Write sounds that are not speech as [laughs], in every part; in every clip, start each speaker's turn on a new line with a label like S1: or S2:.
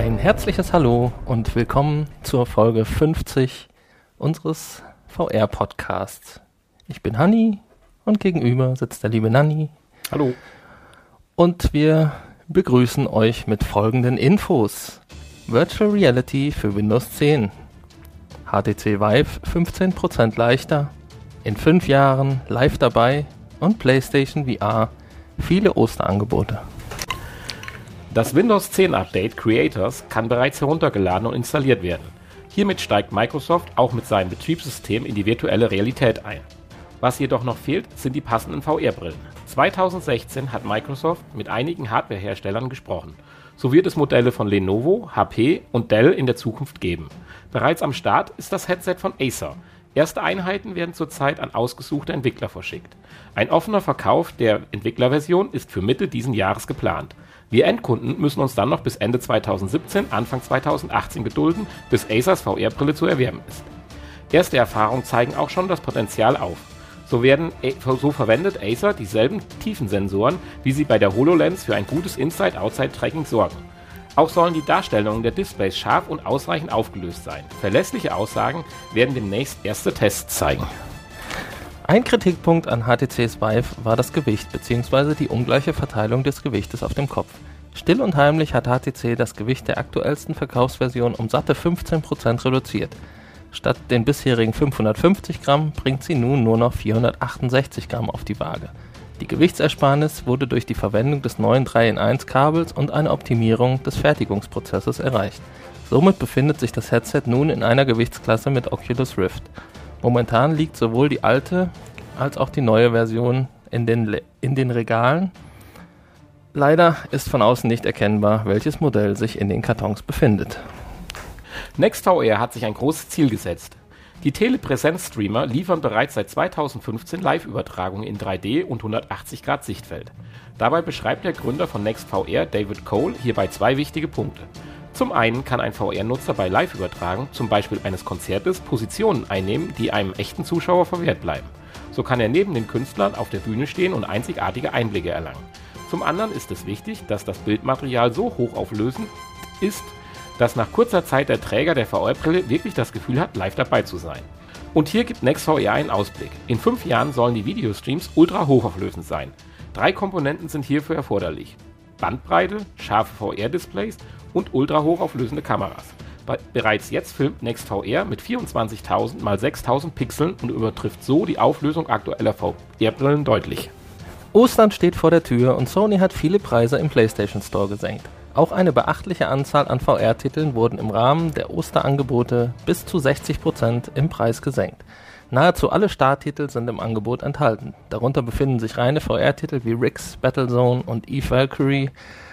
S1: Ein herzliches Hallo und willkommen zur Folge 50 unseres VR-Podcasts. Ich bin Hanni und gegenüber sitzt der liebe Nanni.
S2: Hallo.
S1: Und wir begrüßen euch mit folgenden Infos. Virtual Reality für Windows 10. HTC Vive 15% leichter. In fünf Jahren live dabei und PlayStation VR. Viele Osterangebote.
S2: Das Windows 10 Update Creators kann bereits heruntergeladen und installiert werden. Hiermit steigt Microsoft auch mit seinem Betriebssystem in die virtuelle Realität ein. Was jedoch noch fehlt, sind die passenden VR-Brillen. 2016 hat Microsoft mit einigen Hardware-Herstellern gesprochen. So wird es Modelle von Lenovo, HP und Dell in der Zukunft geben. Bereits am Start ist das Headset von Acer. Erste Einheiten werden zurzeit an ausgesuchte Entwickler verschickt. Ein offener Verkauf der Entwicklerversion ist für Mitte diesen Jahres geplant. Wir Endkunden müssen uns dann noch bis Ende 2017, Anfang 2018 gedulden, bis Acers VR-Brille zu erwerben ist. Erste Erfahrungen zeigen auch schon das Potenzial auf. So, werden, so verwendet Acer dieselben Tiefensensoren, wie sie bei der HoloLens für ein gutes Inside-Outside-Tracking sorgen. Auch sollen die Darstellungen der Displays scharf und ausreichend aufgelöst sein. Verlässliche Aussagen werden demnächst erste Tests zeigen.
S1: Ein Kritikpunkt an HTCs Vive war das Gewicht bzw. die ungleiche Verteilung des Gewichtes auf dem Kopf. Still und heimlich hat HTC das Gewicht der aktuellsten Verkaufsversion um satte 15% reduziert. Statt den bisherigen 550 Gramm bringt sie nun nur noch 468 Gramm auf die Waage. Die Gewichtsersparnis wurde durch die Verwendung des neuen 3-in-1 Kabels und eine Optimierung des Fertigungsprozesses erreicht. Somit befindet sich das Headset nun in einer Gewichtsklasse mit Oculus Rift. Momentan liegt sowohl die alte als auch die neue Version in den, in den Regalen. Leider ist von außen nicht erkennbar, welches Modell sich in den Kartons befindet.
S2: NextVR hat sich ein großes Ziel gesetzt. Die Telepräsenz-Streamer liefern bereits seit 2015 Live-Übertragungen in 3D und 180 Grad Sichtfeld. Dabei beschreibt der Gründer von NextVR, David Cole, hierbei zwei wichtige Punkte. Zum einen kann ein VR-Nutzer bei Live-Übertragung, zum Beispiel eines Konzertes, Positionen einnehmen, die einem echten Zuschauer verwehrt bleiben. So kann er neben den Künstlern auf der Bühne stehen und einzigartige Einblicke erlangen. Zum anderen ist es wichtig, dass das Bildmaterial so hochauflösend ist, dass nach kurzer Zeit der Träger der VR-Brille wirklich das Gefühl hat, live dabei zu sein. Und hier gibt NextVR einen Ausblick. In fünf Jahren sollen die Videostreams ultra hochauflösend sein. Drei Komponenten sind hierfür erforderlich. Bandbreite, scharfe VR-Displays und ultra hochauflösende Kameras. Bereits jetzt filmt NextVR mit 24.000 x 6.000 Pixeln und übertrifft so die Auflösung aktueller VR-Brillen deutlich.
S1: Ostern steht vor der Tür und Sony hat viele Preise im PlayStation Store gesenkt. Auch eine beachtliche Anzahl an VR-Titeln wurden im Rahmen der Osterangebote bis zu 60% im Preis gesenkt. Nahezu alle Starttitel sind im Angebot enthalten. Darunter befinden sich reine VR-Titel wie Rix, Battlezone und E-Valkyrie,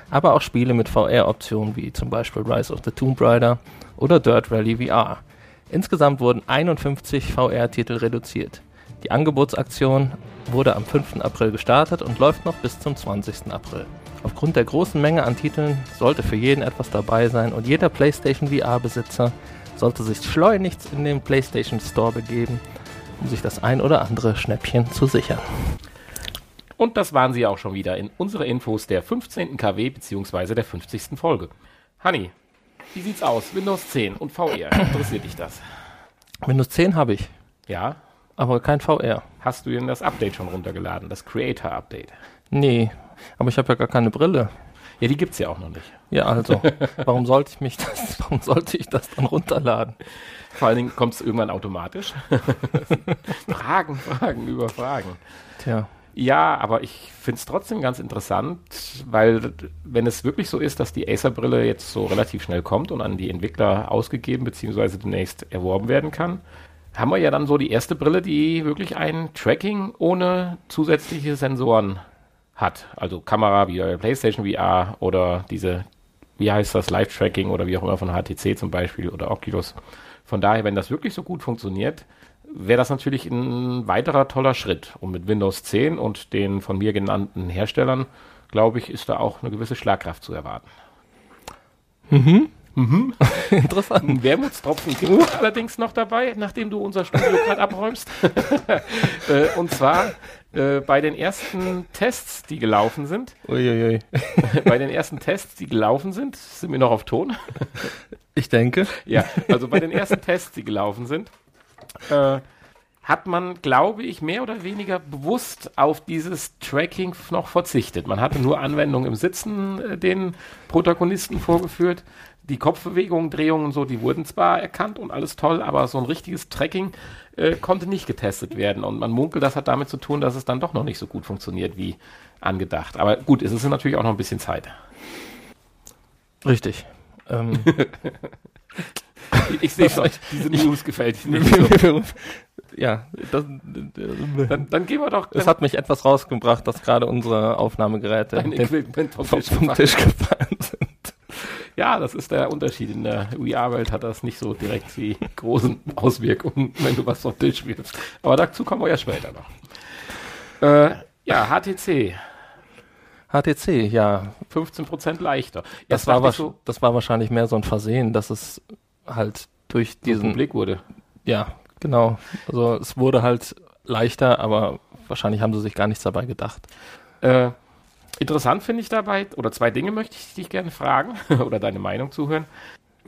S1: aber auch Spiele mit VR-Optionen wie zum Beispiel Rise of the Tomb Raider oder Dirt Rally VR. Insgesamt wurden 51 VR-Titel reduziert. Die Angebotsaktion wurde am 5. April gestartet und läuft noch bis zum 20. April. Aufgrund der großen Menge an Titeln sollte für jeden etwas dabei sein und jeder PlayStation VR-Besitzer sollte sich schleunigst in den PlayStation Store begeben, um sich das ein oder andere Schnäppchen zu sichern.
S2: Und das waren sie auch schon wieder in unsere Infos der 15. KW bzw. der 50. Folge. Honey, wie sieht's aus? Windows 10 und VR. Interessiert dich das?
S1: Windows 10 habe ich.
S2: Ja.
S1: Aber kein VR.
S2: Hast du denn das Update schon runtergeladen? Das Creator Update?
S1: Nee, aber ich habe ja gar keine Brille.
S2: Ja, die gibt's ja auch noch nicht.
S1: Ja, also, warum sollte ich mich das, [laughs] warum sollte ich das dann runterladen?
S2: Vor allen Dingen kommt es irgendwann automatisch. [laughs] Fragen, Fragen über Fragen.
S1: Tja.
S2: Ja, aber ich finde es trotzdem ganz interessant, weil wenn es wirklich so ist, dass die Acer-Brille jetzt so relativ schnell kommt und an die Entwickler ausgegeben bzw. demnächst erworben werden kann, haben wir ja dann so die erste Brille, die wirklich ein Tracking ohne zusätzliche Sensoren hat. Also Kamera wie PlayStation VR oder diese, wie heißt das, Live-Tracking oder wie auch immer von HTC zum Beispiel oder Oculus. Von daher, wenn das wirklich so gut funktioniert, wäre das natürlich ein weiterer toller Schritt. Und mit Windows 10 und den von mir genannten Herstellern, glaube ich, ist da auch eine gewisse Schlagkraft zu erwarten.
S1: Mhm.
S2: Mhm. [laughs] Interessant. Ein Wermutstropfen gibt es allerdings noch dabei, nachdem du unser Studio gerade abräumst. [laughs] Äh, und zwar Äh, bei den ersten Tests, die gelaufen sind,
S1: Uiuiui. [laughs]
S2: bei den ersten Tests, die gelaufen sind, sind wir noch auf Ton?
S1: Ich denke.
S2: Ja, also bei den ersten Tests, die gelaufen sind, äh, hat man, glaube ich, mehr oder weniger bewusst auf dieses Tracking noch verzichtet. Man hatte nur Anwendungen im Sitzen äh, den Protagonisten vorgeführt. Die Kopfbewegungen, Drehungen und so, die wurden zwar erkannt und alles toll, aber so ein richtiges Tracking äh, konnte nicht getestet werden. Und man munkelt, das hat damit zu tun, dass es dann doch noch nicht so gut funktioniert wie angedacht. Aber gut, es ist natürlich auch noch ein bisschen Zeit.
S1: Richtig. Ähm, [laughs]
S2: Ich sehe schon, diese News gefällt nicht so. [laughs]
S1: ja, das,
S2: Dann, dann gehen wir doch
S1: es hat mich etwas rausgebracht, dass gerade unsere Aufnahmegeräte den-
S2: Equipment vom Tisch
S1: vom
S2: gefallen.
S1: Tisch gefallen sind.
S2: Ja, das ist der Unterschied. In der VR-Welt hat das nicht so direkt die großen Auswirkungen, wenn du was vom Tisch wirfst. Aber dazu kommen wir ja später noch. Äh, ja, HTC,
S1: HTC, ja,
S2: 15% leichter.
S1: das war,
S2: so,
S1: das war wahrscheinlich mehr so ein Versehen, dass es halt durch
S2: diesen
S1: diesen,
S2: Blick wurde.
S1: ja, genau. Also es wurde halt leichter, aber wahrscheinlich haben sie sich gar nichts dabei gedacht.
S2: Äh, interessant finde ich dabei, oder zwei Dinge möchte ich dich gerne fragen [laughs] oder deine Meinung zuhören.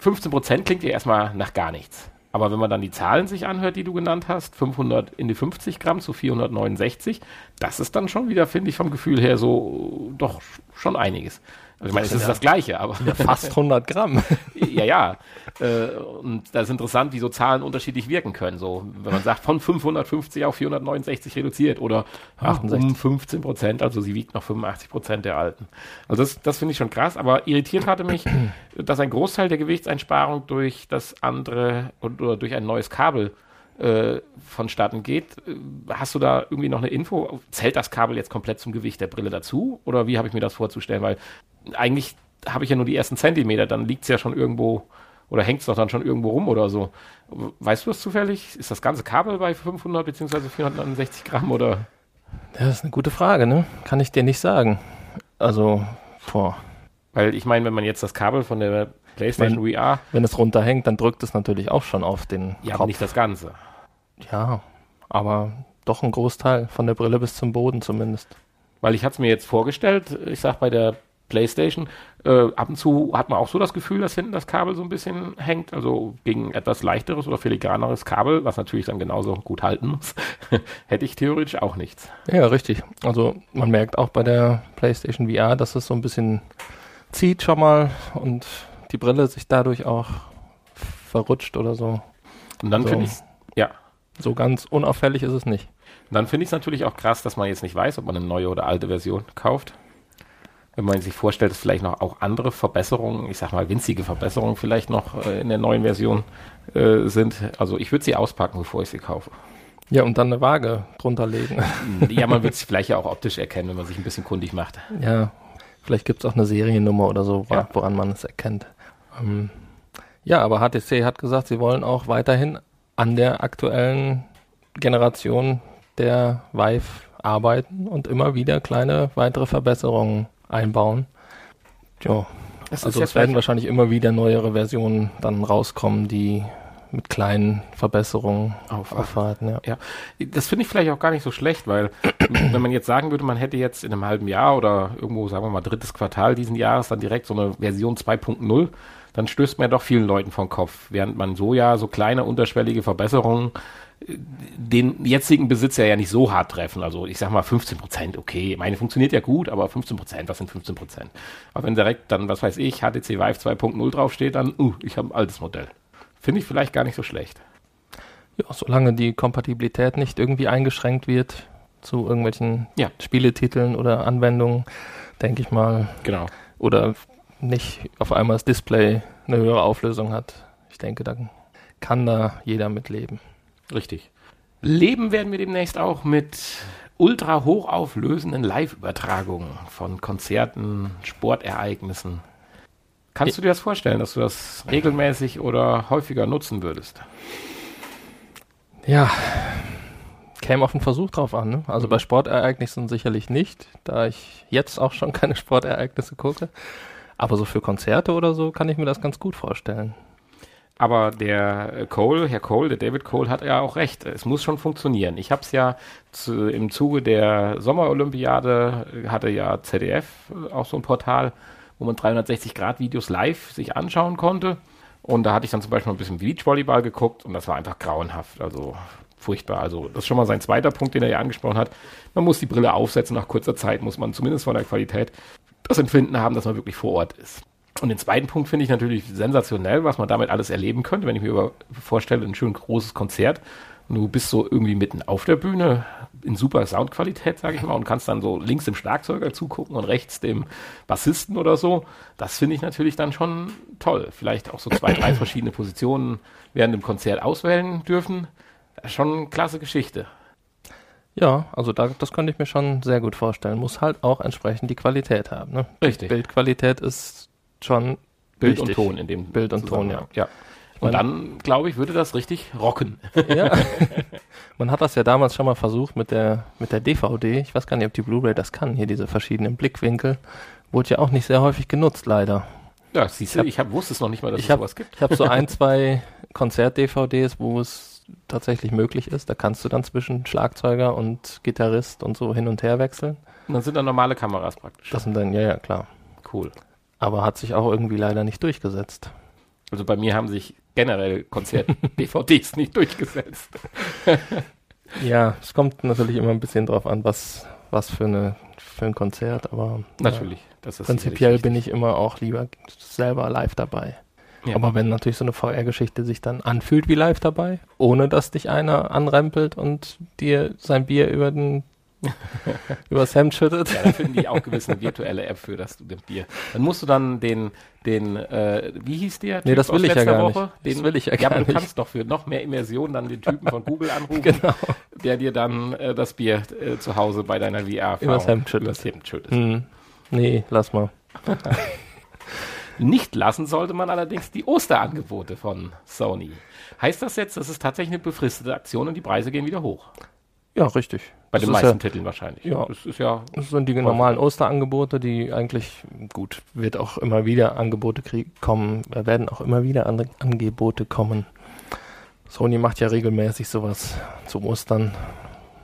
S2: 15% klingt ja erstmal nach gar nichts. Aber wenn man dann die Zahlen sich anhört, die du genannt hast, 500 in die 50 Gramm zu 469, das ist dann schon wieder, finde ich, vom Gefühl her so doch schon einiges. Also ich meine, es ist
S1: Ja.
S2: das Gleiche, aber
S1: Fast 100 Gramm. [laughs]
S2: ja, ja. Äh, und das ist interessant, wie so Zahlen unterschiedlich wirken können. So, wenn man sagt, von 550 auf 469 reduziert oder ach,
S1: 68.
S2: um 15 Prozent, also sie wiegt noch 85 Prozent der alten. Also das, das finde ich schon krass, aber irritiert hatte mich, [clears throat] dass ein Großteil der Gewichtseinsparung durch das andere oder durch ein neues Kabel äh, vonstatten geht. Hast du da irgendwie noch eine Info? Zählt das Kabel jetzt komplett zum Gewicht der Brille dazu? Oder wie habe ich mir das vorzustellen? Weil eigentlich habe ich ja nur die ersten Zentimeter, dann liegt es ja schon irgendwo oder hängt es doch dann schon irgendwo rum oder so. Weißt du das zufällig? Ist das ganze Kabel bei 500 bzw. 469 Gramm oder?
S1: Das ist eine gute Frage, ne? Kann ich dir nicht sagen. Also, boah,
S2: Weil ich meine, wenn man jetzt das Kabel von der PlayStation VR,
S1: wenn es runterhängt, dann drückt es natürlich auch schon auf den
S2: ja, aber
S1: Kopf.
S2: nicht das Ganze.
S1: Ja, aber doch ein Großteil von der Brille bis zum Boden zumindest.
S2: Weil ich hatte es mir jetzt vorgestellt, ich sag bei der PlayStation, äh, ab und zu hat man auch so das Gefühl, dass hinten das Kabel so ein bisschen hängt, also gegen etwas leichteres oder filigraneres Kabel, was natürlich dann genauso gut halten muss, [laughs] hätte ich theoretisch auch nichts.
S1: Ja, richtig. Also man merkt auch bei der PlayStation VR, dass es so ein bisschen zieht schon mal und die Brille sich dadurch auch verrutscht oder so.
S2: Und dann
S1: So.
S2: finde ich ja,
S1: So ganz unauffällig ist es nicht.
S2: Dann finde ich es natürlich auch krass, dass man jetzt nicht weiß, ob man eine neue oder alte Version kauft. Wenn man sich vorstellt, dass vielleicht noch auch andere Verbesserungen, ich sag mal winzige Verbesserungen vielleicht noch äh, in der neuen Version äh, sind. Also ich würde sie auspacken, bevor ich sie kaufe.
S1: Ja, und dann eine Waage drunter legen.
S2: ja, man wird es vielleicht ja auch optisch erkennen, wenn man sich ein bisschen kundig macht.
S1: ja, vielleicht gibt es auch eine Seriennummer oder so, wa-
S2: Ja.
S1: woran man es erkennt. Ähm, ja, aber HTC hat gesagt, sie wollen auch weiterhin an der aktuellen Generation der Vive arbeiten und immer wieder kleine weitere Verbesserungen einbauen. Ja, also es werden wahrscheinlich immer wieder neuere Versionen dann rauskommen, die mit kleinen Verbesserungen
S2: Auf-
S1: aufwarten. Ja.
S2: Ja, das finde ich vielleicht auch gar nicht so schlecht, weil [clears throat] wenn man jetzt sagen würde, man hätte jetzt in einem halben Jahr oder irgendwo, sagen wir mal, drittes Quartal diesen Jahres dann direkt so eine Version 2.0, dann stößt man ja doch vielen Leuten vom Kopf, während man so ja so kleine unterschwellige Verbesserungen äh, den jetzigen Besitzer ja nicht so hart treffen. Also ich sag mal 15 Prozent, okay, meine funktioniert ja gut, aber 15 Prozent, was sind 15 Prozent? Aber wenn direkt dann, was weiß ich, HTC Vive 2.0 draufsteht, dann, uh, ich habe ein altes Modell. Finde ich vielleicht gar nicht so schlecht.
S1: Ja, solange die Kompatibilität nicht irgendwie eingeschränkt wird zu irgendwelchen
S2: Ja.
S1: Spieletiteln oder Anwendungen, denke ich mal,
S2: Genau.
S1: oder nicht auf einmal das Display eine höhere Auflösung hat. Ich denke, dann kann da jeder mitleben.
S2: Richtig. Leben werden wir demnächst auch mit ultra hochauflösenden Live-Übertragungen von Konzerten, Sportereignissen. Kannst du dir das vorstellen, dass du das regelmäßig oder häufiger nutzen würdest?
S1: Ja, käme auf den Versuch drauf an. Ne? Also bei Sportereignissen sicherlich nicht, da ich jetzt auch schon [laughs] keine Sportereignisse gucke. Aber so für Konzerte oder so kann ich mir das ganz gut vorstellen.
S2: Aber der Cole, Herr Cole, der David Cole hat ja auch recht. Es muss schon funktionieren. Ich habe es ja zu, im Zuge der Sommerolympiade hatte ja ZDF auch so ein Portal, wo man 360-Grad-Videos live sich anschauen konnte. Und da hatte ich dann zum Beispiel ein bisschen Beachvolleyball geguckt und das war einfach grauenhaft. Also furchtbar. Also das ist schon mal sein zweiter Punkt, den er ja angesprochen hat. Man muss die Brille aufsetzen. Nach kurzer Zeit muss man zumindest von der Qualität das Empfinden haben, dass man wirklich vor Ort ist. Und den zweiten Punkt finde ich natürlich sensationell, was man damit alles erleben könnte, wenn ich mir über, vorstelle, ein schön großes Konzert. Und du bist so irgendwie mitten auf der Bühne in super Soundqualität, sage ich mal, und kannst dann so links dem Schlagzeuger zugucken und rechts dem Bassisten oder so. Das finde ich natürlich dann schon toll. Vielleicht auch so zwei, drei [clears throat] verschiedene Positionen während dem Konzert auswählen dürfen. Schon eine klasse Geschichte.
S1: Ja, also da, das könnte ich mir schon sehr gut vorstellen. Muss halt auch entsprechend die Qualität haben. Ne?
S2: Richtig.
S1: Bildqualität ist schon
S2: Bild
S1: wichtig.
S2: und Ton in dem
S1: Bild und Ton, ja.
S2: ja. Und dann, glaube ich, würde das richtig rocken.
S1: Ja. [laughs] Man hat das ja damals schon mal versucht mit der, mit der DVD. Ich weiß gar nicht, ob die Blu-ray das kann. Hier diese verschiedenen Blickwinkel. Wurde ja auch nicht sehr häufig genutzt, leider.
S2: Ja, siehst du, ich hab, wusste es noch nicht mal, dass
S1: Ich
S2: es
S1: habe
S2: sowas gibt.
S1: ich hab so ein, [laughs] zwei Konzert-DVDs, wo es tatsächlich möglich ist. Da kannst du dann zwischen Schlagzeuger und Gitarrist und so hin und her wechseln.
S2: Und dann sind da normale Kameras praktisch.
S1: Das sind dann, ja, ja, klar.
S2: cool.
S1: Aber hat sich auch irgendwie leider nicht durchgesetzt.
S2: Also bei mir haben sich generell Konzert-DVDs [laughs] nicht durchgesetzt.
S1: Ja, es kommt natürlich immer ein bisschen drauf an, was, was für, eine, für ein Konzert, aber
S2: Natürlich. Das
S1: ja, prinzipiell bin ich immer auch lieber selber live dabei.
S2: Ja.
S1: Aber wenn natürlich so eine VR-Geschichte sich dann anfühlt wie live dabei, ohne dass dich einer anrempelt und dir sein Bier über den [laughs] übers Hemd schüttet.
S2: Ja, da finden die auch gewiss eine virtuelle App für das Bier. Dann musst du dann den, den, äh, wie hieß der?
S1: Nee, das will ich ja gar nicht.
S2: Woche?
S1: Das
S2: Den,
S1: will ich ja
S2: ja,
S1: gar
S2: aber du
S1: nicht.
S2: kannst doch für noch mehr Immersion dann den Typen von Google anrufen, [laughs]
S1: Genau.
S2: der dir dann äh, das Bier äh, zu Hause bei deiner VR
S1: Übers Hemd schüttet.
S2: Übers Hemd schüttet.
S1: Hm. Nee, lass mal. [laughs]
S2: Nicht lassen sollte man allerdings die Osterangebote von Sony. Heißt das jetzt, das ist tatsächlich eine befristete Aktion und die Preise gehen wieder hoch?
S1: Ja, richtig.
S2: Bei
S1: Das
S2: den
S1: ist
S2: meisten
S1: ja,
S2: Titeln wahrscheinlich.
S1: Ja.
S2: Das ist ja
S1: Das sind die normalen Osterangebote, die eigentlich, gut, wird auch immer wieder Angebote krieg kommen, äh, werden auch immer wieder andere Angebote kommen. Sony macht ja regelmäßig sowas zum Ostern,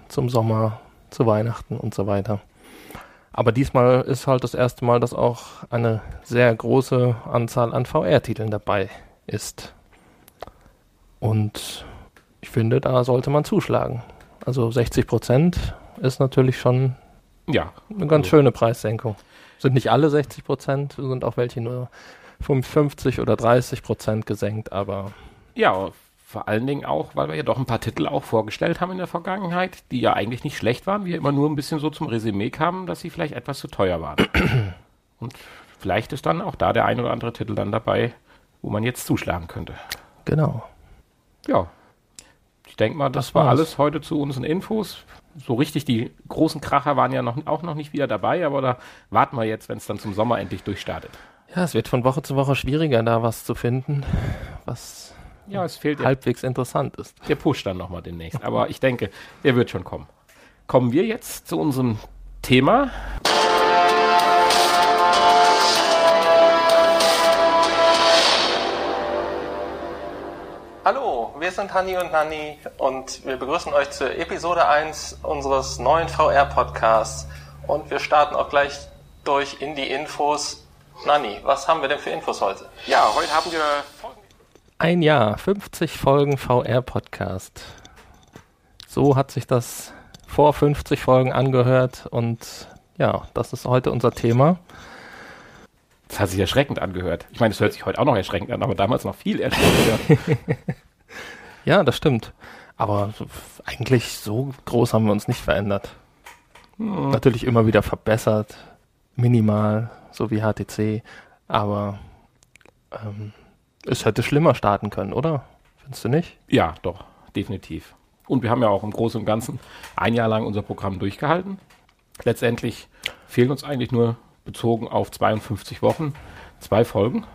S1: zum Sommer, zu Weihnachten und so weiter. Aber diesmal ist halt das erste Mal, dass auch eine sehr große Anzahl an VR-Titeln dabei ist. Und ich finde, da sollte man zuschlagen. Also 60 Prozent ist natürlich schon
S2: ja,
S1: eine ganz
S2: Also-
S1: schöne Preissenkung. Sind nicht alle 60 Prozent, sind auch welche nur 50 oder 30 Prozent gesenkt, aber
S2: Ja, vor allen Dingen auch, weil wir ja doch ein paar Titel auch vorgestellt haben in der Vergangenheit, die ja eigentlich nicht schlecht waren, wir immer nur ein bisschen so zum Resümee kamen, dass sie vielleicht etwas zu teuer waren. [clears throat] Und vielleicht ist dann auch da der ein oder andere Titel dann dabei, wo man jetzt zuschlagen könnte.
S1: genau.
S2: Ja. Ich denke mal, das,
S1: Das
S2: war alles heute zu unseren Infos. So richtig, die großen Kracher waren ja noch, auch noch nicht wieder dabei, aber da warten wir jetzt, wenn es dann zum Sommer endlich durchstartet.
S1: Ja, es wird von Woche zu Woche schwieriger, da was zu finden, was
S2: Ja, es fehlt
S1: halbwegs interessant ist.
S2: Der Push dann nochmal demnächst. Aber ich denke, der wird schon kommen. Kommen wir jetzt zu unserem Thema.
S3: Hallo, wir sind Hanni und Nanni und wir begrüßen euch zur Episode 1 unseres neuen VR-Podcasts. Und wir starten auch gleich durch in die Infos. Nanni, was haben wir denn für Infos heute?
S2: Ja, heute haben wir
S1: Ein Jahr, 50 Folgen VR-Podcast. So hat sich das vor 50 Folgen angehört und ja, das ist heute unser Thema.
S2: Das hat sich erschreckend angehört. Ich meine, es hört sich heute auch noch erschreckend an, aber damals noch viel erschreckender. [laughs]
S1: Ja, das stimmt. Aber eigentlich so groß haben wir uns nicht verändert. Natürlich immer wieder verbessert, minimal, so wie HTC, aber ähm, es hätte schlimmer starten können, oder? Findest du nicht?
S2: ja, doch, definitiv. Und wir haben ja auch im Großen und Ganzen ein Jahr lang unser Programm durchgehalten. Letztendlich fehlen uns eigentlich nur bezogen auf 52 Wochen zwei Folgen.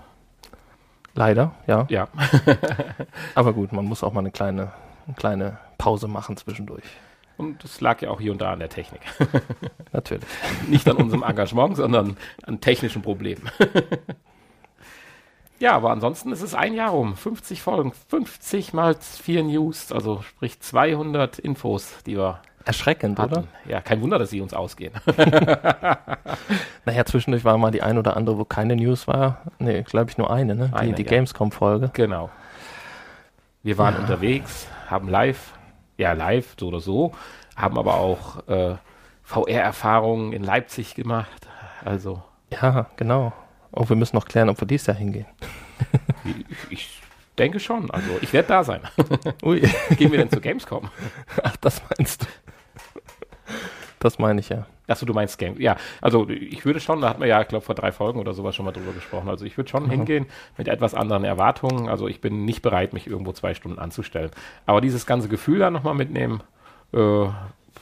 S1: Leider, ja.
S2: Ja, [laughs]
S1: Aber gut, man muss auch mal eine kleine, eine kleine Pause machen zwischendurch.
S2: und das lag ja auch hier und da an der Technik. [laughs] [laughs]
S1: Natürlich.
S2: Nicht an unserem Engagement, sondern an technischen Problemen. Ja, aber ansonsten ist es ein Jahr rum. 50 Folgen, 50 mal 4 News, also sprich 200 Infos, die wir
S1: Erschreckend,
S2: hatten.
S1: oder?
S2: Ja, kein Wunder, dass sie uns ausgehen. [laughs] [laughs]
S1: Naja, zwischendurch war mal die ein oder andere, wo keine News war. Nee, glaube ich nur eine, ne?
S2: Eine,
S1: die die
S2: ja.
S1: Gamescom-Folge.
S2: genau. Wir waren unterwegs, haben live, ja live, so oder so, haben aber auch äh, VR-Erfahrungen in Leipzig gemacht. Also,
S1: Ja, genau. Oh, wir müssen noch klären, ob wir dies Jahr hingehen.
S2: ich, denke schon. Also, ich werde da sein. [laughs]
S1: Ui.
S2: Gehen wir denn zur Gamescom?
S1: Ach, das meinst du. Das meine ich ja.
S2: Achso, du meinst Game. Ja, also ich würde schon, da hatten wir ja, ich glaube, vor drei Folgen oder sowas schon mal drüber gesprochen. Also ich würde schon hingehen mit etwas anderen Erwartungen. Also ich bin nicht bereit, mich irgendwo zwei Stunden anzustellen. Aber dieses ganze Gefühl da nochmal mitnehmen, äh,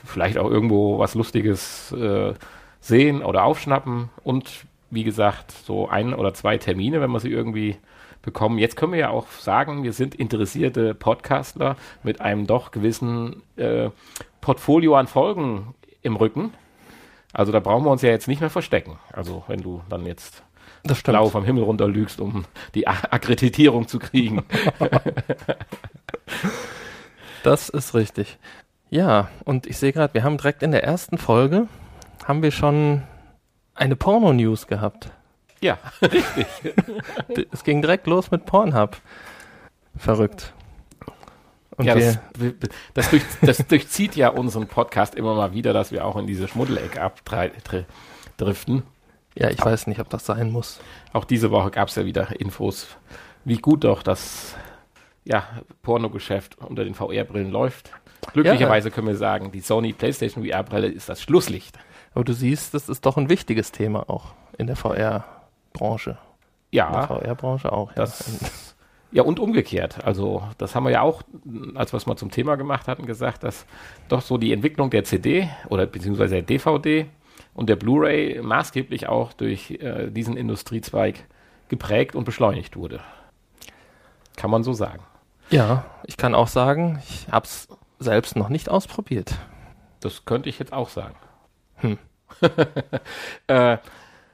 S2: vielleicht auch irgendwo was Lustiges äh, sehen oder aufschnappen und wie gesagt, so ein oder zwei Termine, wenn wir sie irgendwie bekommen. Jetzt können wir ja auch sagen, wir sind interessierte Podcastler mit einem doch gewissen äh, Portfolio an Folgen im Rücken. Also da brauchen wir uns ja jetzt nicht mehr verstecken. Also wenn du dann jetzt
S1: Das
S2: blau vom Himmel runter lügst, um die Akkreditierung zu kriegen. [laughs]
S1: Das ist richtig. Ja, und ich sehe gerade, wir haben direkt in der ersten Folge, haben wir schon eine Porno-News gehabt.
S2: Ja, richtig. [laughs]
S1: Es ging direkt los mit Pornhub. Verrückt. Und
S2: ja,
S1: wir,
S2: das, das, durch, das durchzieht ja unseren Podcast immer mal wieder, dass wir auch in diese Schmuddelecke abdriften.
S1: ja, ich weiß nicht, ob das sein muss.
S2: Auch diese Woche gab es ja wieder Infos, wie gut doch das ja, Pornogeschäft unter den VR-Brillen läuft. Glücklicherweise können wir sagen, die Sony PlayStation VR-Brille ist das Schlusslicht.
S1: Aber du siehst, das ist doch ein wichtiges Thema auch in der VR-Branche. Der
S2: Ja,
S1: VR-Branche auch. Ja.
S2: das, [laughs] ja, und umgekehrt. Also, das haben wir ja auch, als wir es mal zum Thema gemacht hatten, gesagt, dass doch so die Entwicklung der CD oder beziehungsweise der DVD und der Blu-ray maßgeblich auch durch äh, diesen Industriezweig geprägt und beschleunigt wurde. Kann man so sagen.
S1: ja, ich kann auch sagen, ich habe es selbst noch nicht ausprobiert.
S2: Das könnte ich jetzt auch sagen.
S1: Hm. [laughs]
S2: äh,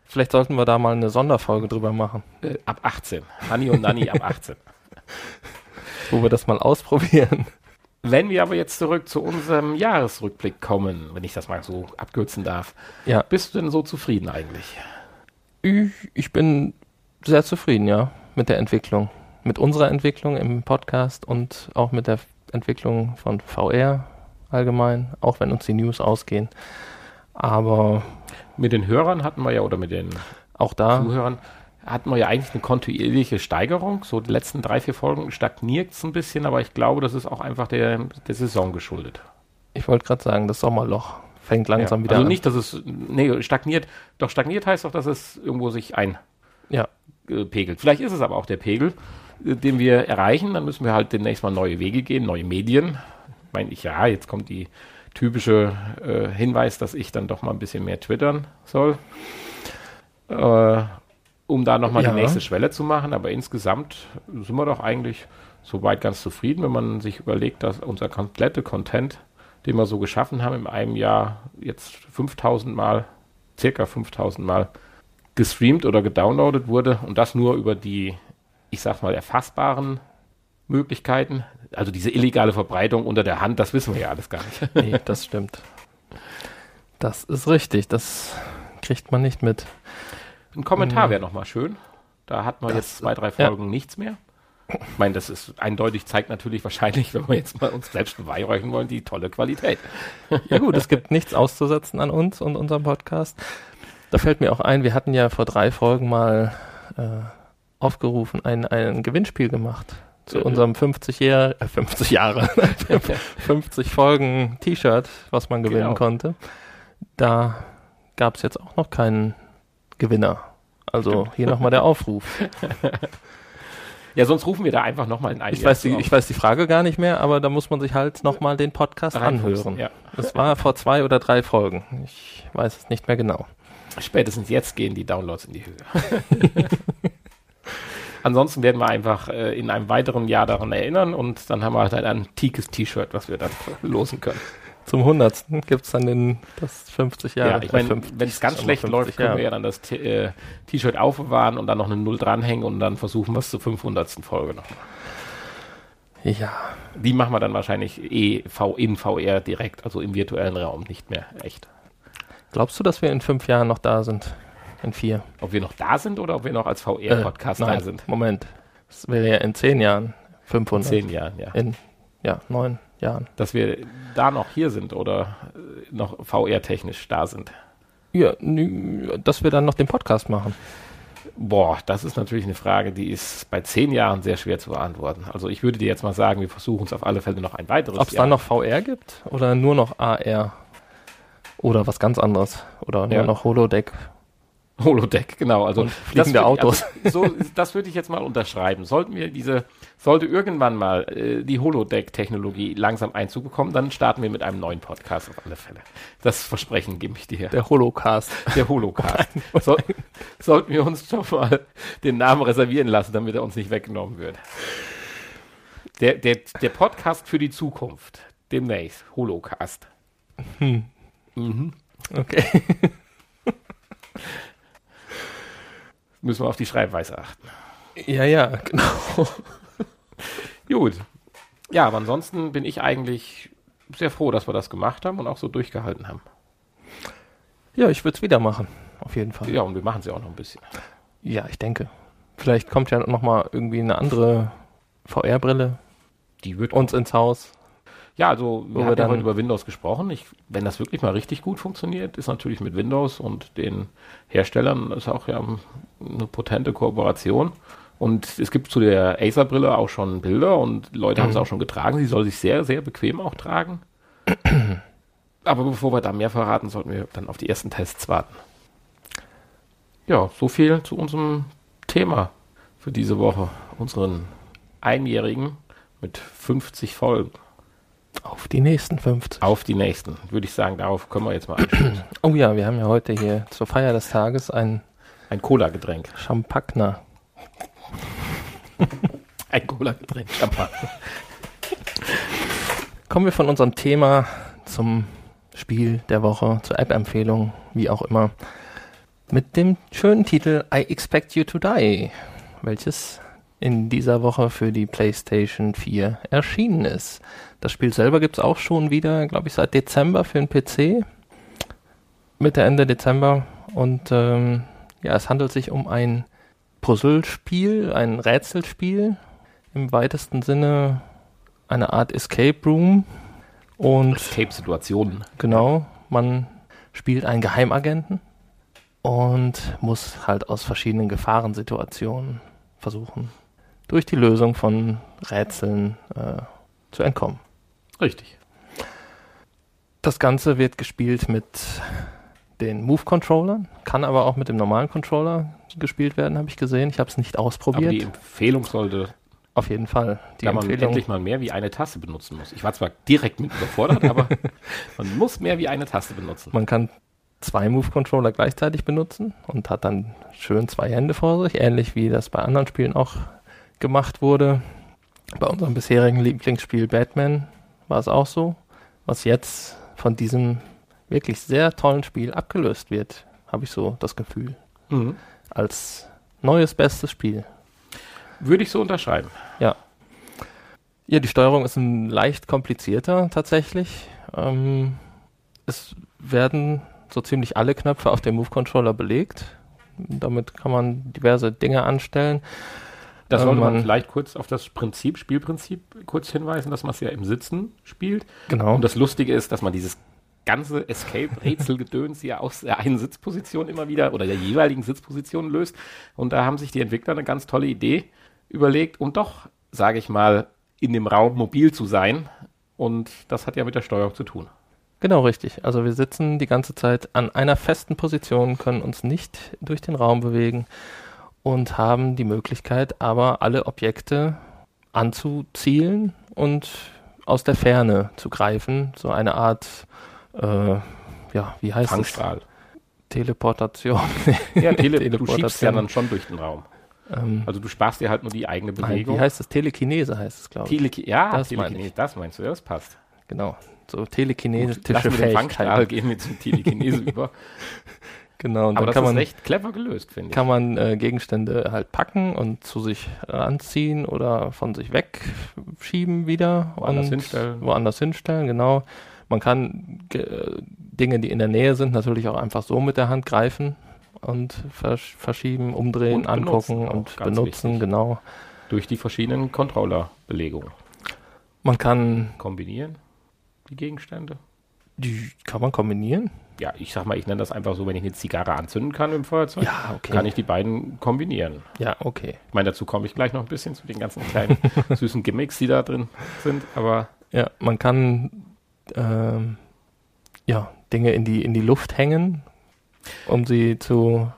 S1: Vielleicht sollten wir da mal eine Sonderfolge drüber machen,
S2: äh, ab 18. Hanni und Nanni ab 18. [laughs]
S1: wo wir das mal ausprobieren.
S2: Wenn wir aber jetzt zurück zu unserem Jahresrückblick kommen, wenn ich das mal so abkürzen darf,
S1: Ja,
S2: bist du denn so zufrieden eigentlich?
S1: ich, ich bin sehr zufrieden, ja, mit der Entwicklung. Mit unserer Entwicklung im Podcast und auch mit der Entwicklung von VR allgemein, auch wenn uns die News ausgehen. Aber
S2: Mit den Hörern hatten wir ja, oder mit den
S1: auch da,
S2: Zuhörern, hatten wir ja eigentlich eine kontinuierliche Steigerung. So die letzten drei, vier Folgen stagniert es ein bisschen, aber ich glaube, das ist auch einfach der, der Saison geschuldet.
S1: ich wollte gerade sagen, das Sommerloch fängt langsam
S2: ja.
S1: wieder
S2: also
S1: an.
S2: nicht, dass es, nee, stagniert, doch stagniert heißt doch, dass es irgendwo sich
S1: Ja,
S2: einpegelt. Vielleicht ist es aber auch der Pegel, äh, den wir erreichen. Dann müssen wir halt demnächst mal neue Wege gehen, neue Medien. Meine ich, ja, jetzt kommt die typische äh, Hinweis, dass ich dann doch mal ein bisschen mehr twittern soll, äh, um da nochmal
S1: Ja.
S2: die nächste Schwelle zu machen. Aber insgesamt sind wir doch eigentlich soweit ganz zufrieden, wenn man sich überlegt, dass unser komplette Content, den wir so geschaffen haben, in einem Jahr jetzt 5000 Mal, circa 5000 Mal gestreamt oder gedownloadet wurde und das nur über die, ich sag mal, erfassbaren Möglichkeiten. Also diese illegale Verbreitung unter der Hand, das wissen wir ja alles gar nicht. [laughs]
S1: nee, das stimmt. Das ist richtig, das kriegt man nicht mit.
S2: Ein Kommentar wäre nochmal schön. Da hat man
S1: Das-
S2: jetzt zwei, drei
S1: ja.
S2: Folgen nichts mehr. Ich meine, das ist eindeutig, zeigt natürlich wahrscheinlich, wenn wir jetzt mal uns selbst beweihräuchern wollen, die tolle Qualität.
S1: Ja gut, es gibt nichts auszusetzen an uns und unserem Podcast. Da fällt mir auch ein, wir hatten ja vor drei Folgen mal äh, aufgerufen, ein, ein Gewinnspiel gemacht zu unserem 50 Jahre, äh, 50 Jahre, 50 Folgen T-Shirt, was man gewinnen
S2: Genau.
S1: konnte. Da gab es jetzt auch noch keinen Gewinner. Also hier nochmal der Aufruf. [laughs]
S2: Ja, sonst rufen wir da einfach nochmal in ein
S1: Ich
S2: Jahr
S1: weiß, die, ich weiß die Frage gar nicht mehr, aber da muss man sich halt nochmal den Podcast anhören.
S2: Ja.
S1: Das war vor zwei oder drei Folgen. Ich weiß es nicht mehr genau.
S2: Spätestens jetzt gehen die Downloads in die Höhe. [laughs] Ansonsten werden wir einfach äh, in einem weiteren Jahr daran erinnern und dann haben wir halt ein antikes T-Shirt, was wir dann [laughs] losen können.
S1: Zum 100. gibt es dann den, das 50 Jahre.
S2: Ja, ich meine,
S1: 50,
S2: wenn es ganz schlecht
S1: 50
S2: läuft, können
S1: Jahre.
S2: wir ja dann das äh, T-Shirt aufbewahren und dann noch eine Null dranhängen und dann versuchen wir es zur 500. Folge noch.
S1: Ja,
S2: Die machen wir dann wahrscheinlich eh v in VR direkt, also im virtuellen Raum, nicht mehr echt.
S1: glaubst du, dass wir in fünf Jahren noch da sind? In vier?
S2: Ob wir noch da sind oder ob wir noch als VR-Podcast
S1: Äh,
S2: da sind.
S1: Moment. Das wäre ja in zehn Jahren
S2: In
S1: 500.
S2: zehn Jahren, ja.
S1: In, ja, neun Jahren.
S2: Dass wir da noch hier sind oder äh, noch VR-technisch da sind.
S1: Ja, dass wir dann noch den Podcast machen.
S2: Boah, das ist natürlich eine Frage, die ist bei zehn Jahren sehr schwer zu beantworten. Also ich würde dir jetzt mal sagen, wir versuchen es auf alle Fälle noch ein weiteres
S1: Ob es dann noch VR gibt oder nur noch AR? Oder was ganz anderes? Oder nur
S2: Ja.
S1: noch Holodeck?
S2: Holodeck, genau. Also
S1: Und fliegende
S2: würd-
S1: Autos.
S2: Also, so, das würde ich jetzt mal unterschreiben. Sollten wir diese, sollte irgendwann mal äh, die Holodeck-Technologie langsam Einzug bekommen, dann starten wir mit einem neuen Podcast auf alle Fälle. Das Versprechen gebe ich dir.
S1: Der Holocast.
S2: Der Holocast. [laughs] So, sollten wir uns doch mal den Namen reservieren lassen, damit er uns nicht weggenommen wird. Der, der, der Podcast für die Zukunft. Demnächst. Holocast. Mhm.
S1: Okay. [laughs]
S2: Müssen wir auf die Schreibweise achten.
S1: Ja, ja, [laughs] genau.
S2: Gut. Ja, aber ansonsten bin ich eigentlich sehr froh, dass wir das gemacht haben und auch so durchgehalten haben.
S1: Ja, ich würde es wieder machen. Auf jeden Fall.
S2: Ja, und wir machen es ja auch noch ein bisschen.
S1: Ja, ich denke. Vielleicht kommt ja noch mal irgendwie eine andere VR-Brille
S2: Die wird
S1: uns ins Haus.
S2: Ja, also wir haben
S1: dann-
S2: über Windows gesprochen. Ich, wenn das wirklich mal richtig gut funktioniert, ist natürlich mit Windows und den Herstellern ist auch ja eine potente Kooperation. Und es gibt zu der Acer-Brille auch schon Bilder und Leute haben es auch schon getragen. Sie soll sich sehr, sehr bequem auch tragen. [clears throat] Aber bevor wir da mehr verraten, sollten wir dann auf die ersten Tests warten. Ja, so viel zu unserem Thema für diese Woche. Unseren Einjährigen mit 50 Folgen.
S1: Auf die nächsten 50.
S2: Auf die nächsten. Würde ich sagen, darauf können wir jetzt mal anstoßen.
S1: Oh ja, wir haben ja heute hier zur Feier des Tages ein
S2: Ein Cola-Getränk.
S1: Champagner. [laughs]
S2: Ein Cola-Getränk. Champagner.
S1: Kommen wir von unserem Thema zum Spiel der Woche, zur App-Empfehlung, wie auch immer. Mit dem schönen Titel I Expect You to Die, welches in dieser Woche für die PlayStation 4 erschienen ist. Das Spiel selber gibt es auch schon wieder, glaube ich, seit Dezember für den PC. Mitte, Ende Dezember. Und ähm, ja, es handelt sich um ein Puzzlespiel, ein Rätselspiel. Im weitesten Sinne eine Art Escape Room. Und
S2: Escape-Situationen.
S1: Genau, man spielt einen Geheimagenten und muss halt aus verschiedenen Gefahrensituationen versuchen, durch die Lösung von Rätseln äh, zu entkommen.
S2: Richtig.
S1: Das Ganze wird gespielt mit den Move-Controllern, kann aber auch mit dem normalen Controller gespielt werden, habe ich gesehen. Ich habe es nicht
S2: Aber
S1: ausprobiert.
S2: die Empfehlung sollte,
S1: Auf jeden Fall. Die
S2: da man endlich mal mehr wie eine Taste benutzen muss. Ich war zwar direkt mit überfordert, aber [laughs] man muss mehr wie eine Taste benutzen.
S1: Man kann zwei Move-Controller gleichzeitig benutzen und hat dann schön zwei Hände vor sich, ähnlich wie das bei anderen Spielen auch gemacht wurde. Bei unserem bisherigen Lieblingsspiel Batman war es auch so, was jetzt von diesem wirklich sehr tollen Spiel abgelöst wird, habe ich so das Gefühl,
S2: Mhm.
S1: als neues bestes Spiel.
S2: Würde ich so unterschreiben.
S1: Ja, die Steuerung ist ein leicht komplizierter tatsächlich. Ähm, es werden so ziemlich alle Knöpfe auf dem Move-Controller belegt. Damit kann man diverse Dinge anstellen.
S2: Da
S1: Ähm,
S2: sollte man
S1: man-
S2: vielleicht kurz auf das Prinzip, Spielprinzip kurz hinweisen, dass man es ja im Sitzen spielt.
S1: Genau.
S2: Und das Lustige ist, dass man dieses ganze Escape-Rätselgedöns ja aus der einen Sitzposition immer wieder oder der jeweiligen Sitzposition löst. Und da haben sich die Entwickler eine ganz tolle Idee überlegt, um doch, sage ich mal, in dem Raum mobil zu sein. Und das hat ja mit der Steuerung zu tun.
S1: Genau richtig. Also wir sitzen die ganze Zeit an einer festen Position, können uns nicht durch den Raum bewegen und haben die Möglichkeit, aber alle Objekte anzuzielen und aus der Ferne zu greifen. So eine Art, äh, ja, wie heißt
S2: Fangstrahl.
S1: es? Teleportation. [laughs]
S2: Ja, tele [laughs] du
S1: Teleportation.
S2: schiebst ja dann schon durch den Raum.
S1: ähm,
S2: Also du sparst dir halt nur die eigene
S1: nein,
S2: Bewegung.
S1: wie heißt es? Telekinese heißt es, glaube ich.
S2: Telekinese. Ja,
S1: Das
S2: Telekinese,
S1: ich.
S2: das meinst du, ja, das passt.
S1: Genau. so telekinetische
S2: Gut, lassen wir den Fangstrahl, gehen wir zum Telekinese [laughs] über.
S1: Genau, und
S2: Aber
S1: dann
S2: das
S1: kann
S2: ist
S1: man,
S2: echt clever gelöst, finde ich.
S1: kann man äh, Gegenstände halt packen und zu sich ranziehen oder von sich wegschieben wieder
S2: Woanders hinstellen.
S1: woanders hinstellen, genau. Man kann ge- Dinge, die in der Nähe sind, natürlich auch einfach so mit der Hand greifen und versch verschieben, umdrehen,
S2: Und
S1: angucken und benutzen,
S2: wichtig.
S1: genau.
S2: Durch die verschiedenen Controller-Belegungen.
S1: Man kann,
S2: Kombinieren die Gegenstände.
S1: die kann man kombinieren.
S2: Ja, ich sag mal, ich nenne das einfach so, wenn ich eine Zigarre anzünden kann dem Feuerzeug,
S1: Ja, okay.
S2: kann ich die beiden kombinieren.
S1: Ja, okay.
S2: Ich meine, dazu komme ich gleich noch ein bisschen zu den ganzen kleinen [laughs] süßen Gimmicks, die da drin sind. Aber
S1: Ja, man kann ähm, ja, Dinge in die, in die Luft hängen, um sie zu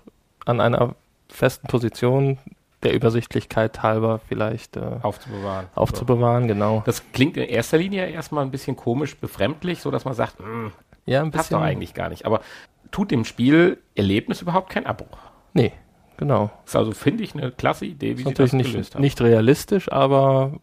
S1: an einer festen Position der Übersichtlichkeit halber vielleicht äh,
S2: aufzubewahren.
S1: aufzubewahren, genau.
S2: Das klingt in erster Linie erstmal ein bisschen komisch befremdlich, so dass man sagt, "Hm,
S1: Ja, ein
S2: passt
S1: bisschen.
S2: doch eigentlich gar nicht. Aber tut dem Spiel Erlebnis überhaupt keinen Abbruch.
S1: Nee, genau.
S2: Ist also, finde ich, eine klasse Idee, wie
S1: Ist
S2: sie
S1: natürlich
S2: das gelöst
S1: nicht,
S2: haben.
S1: nicht realistisch, aber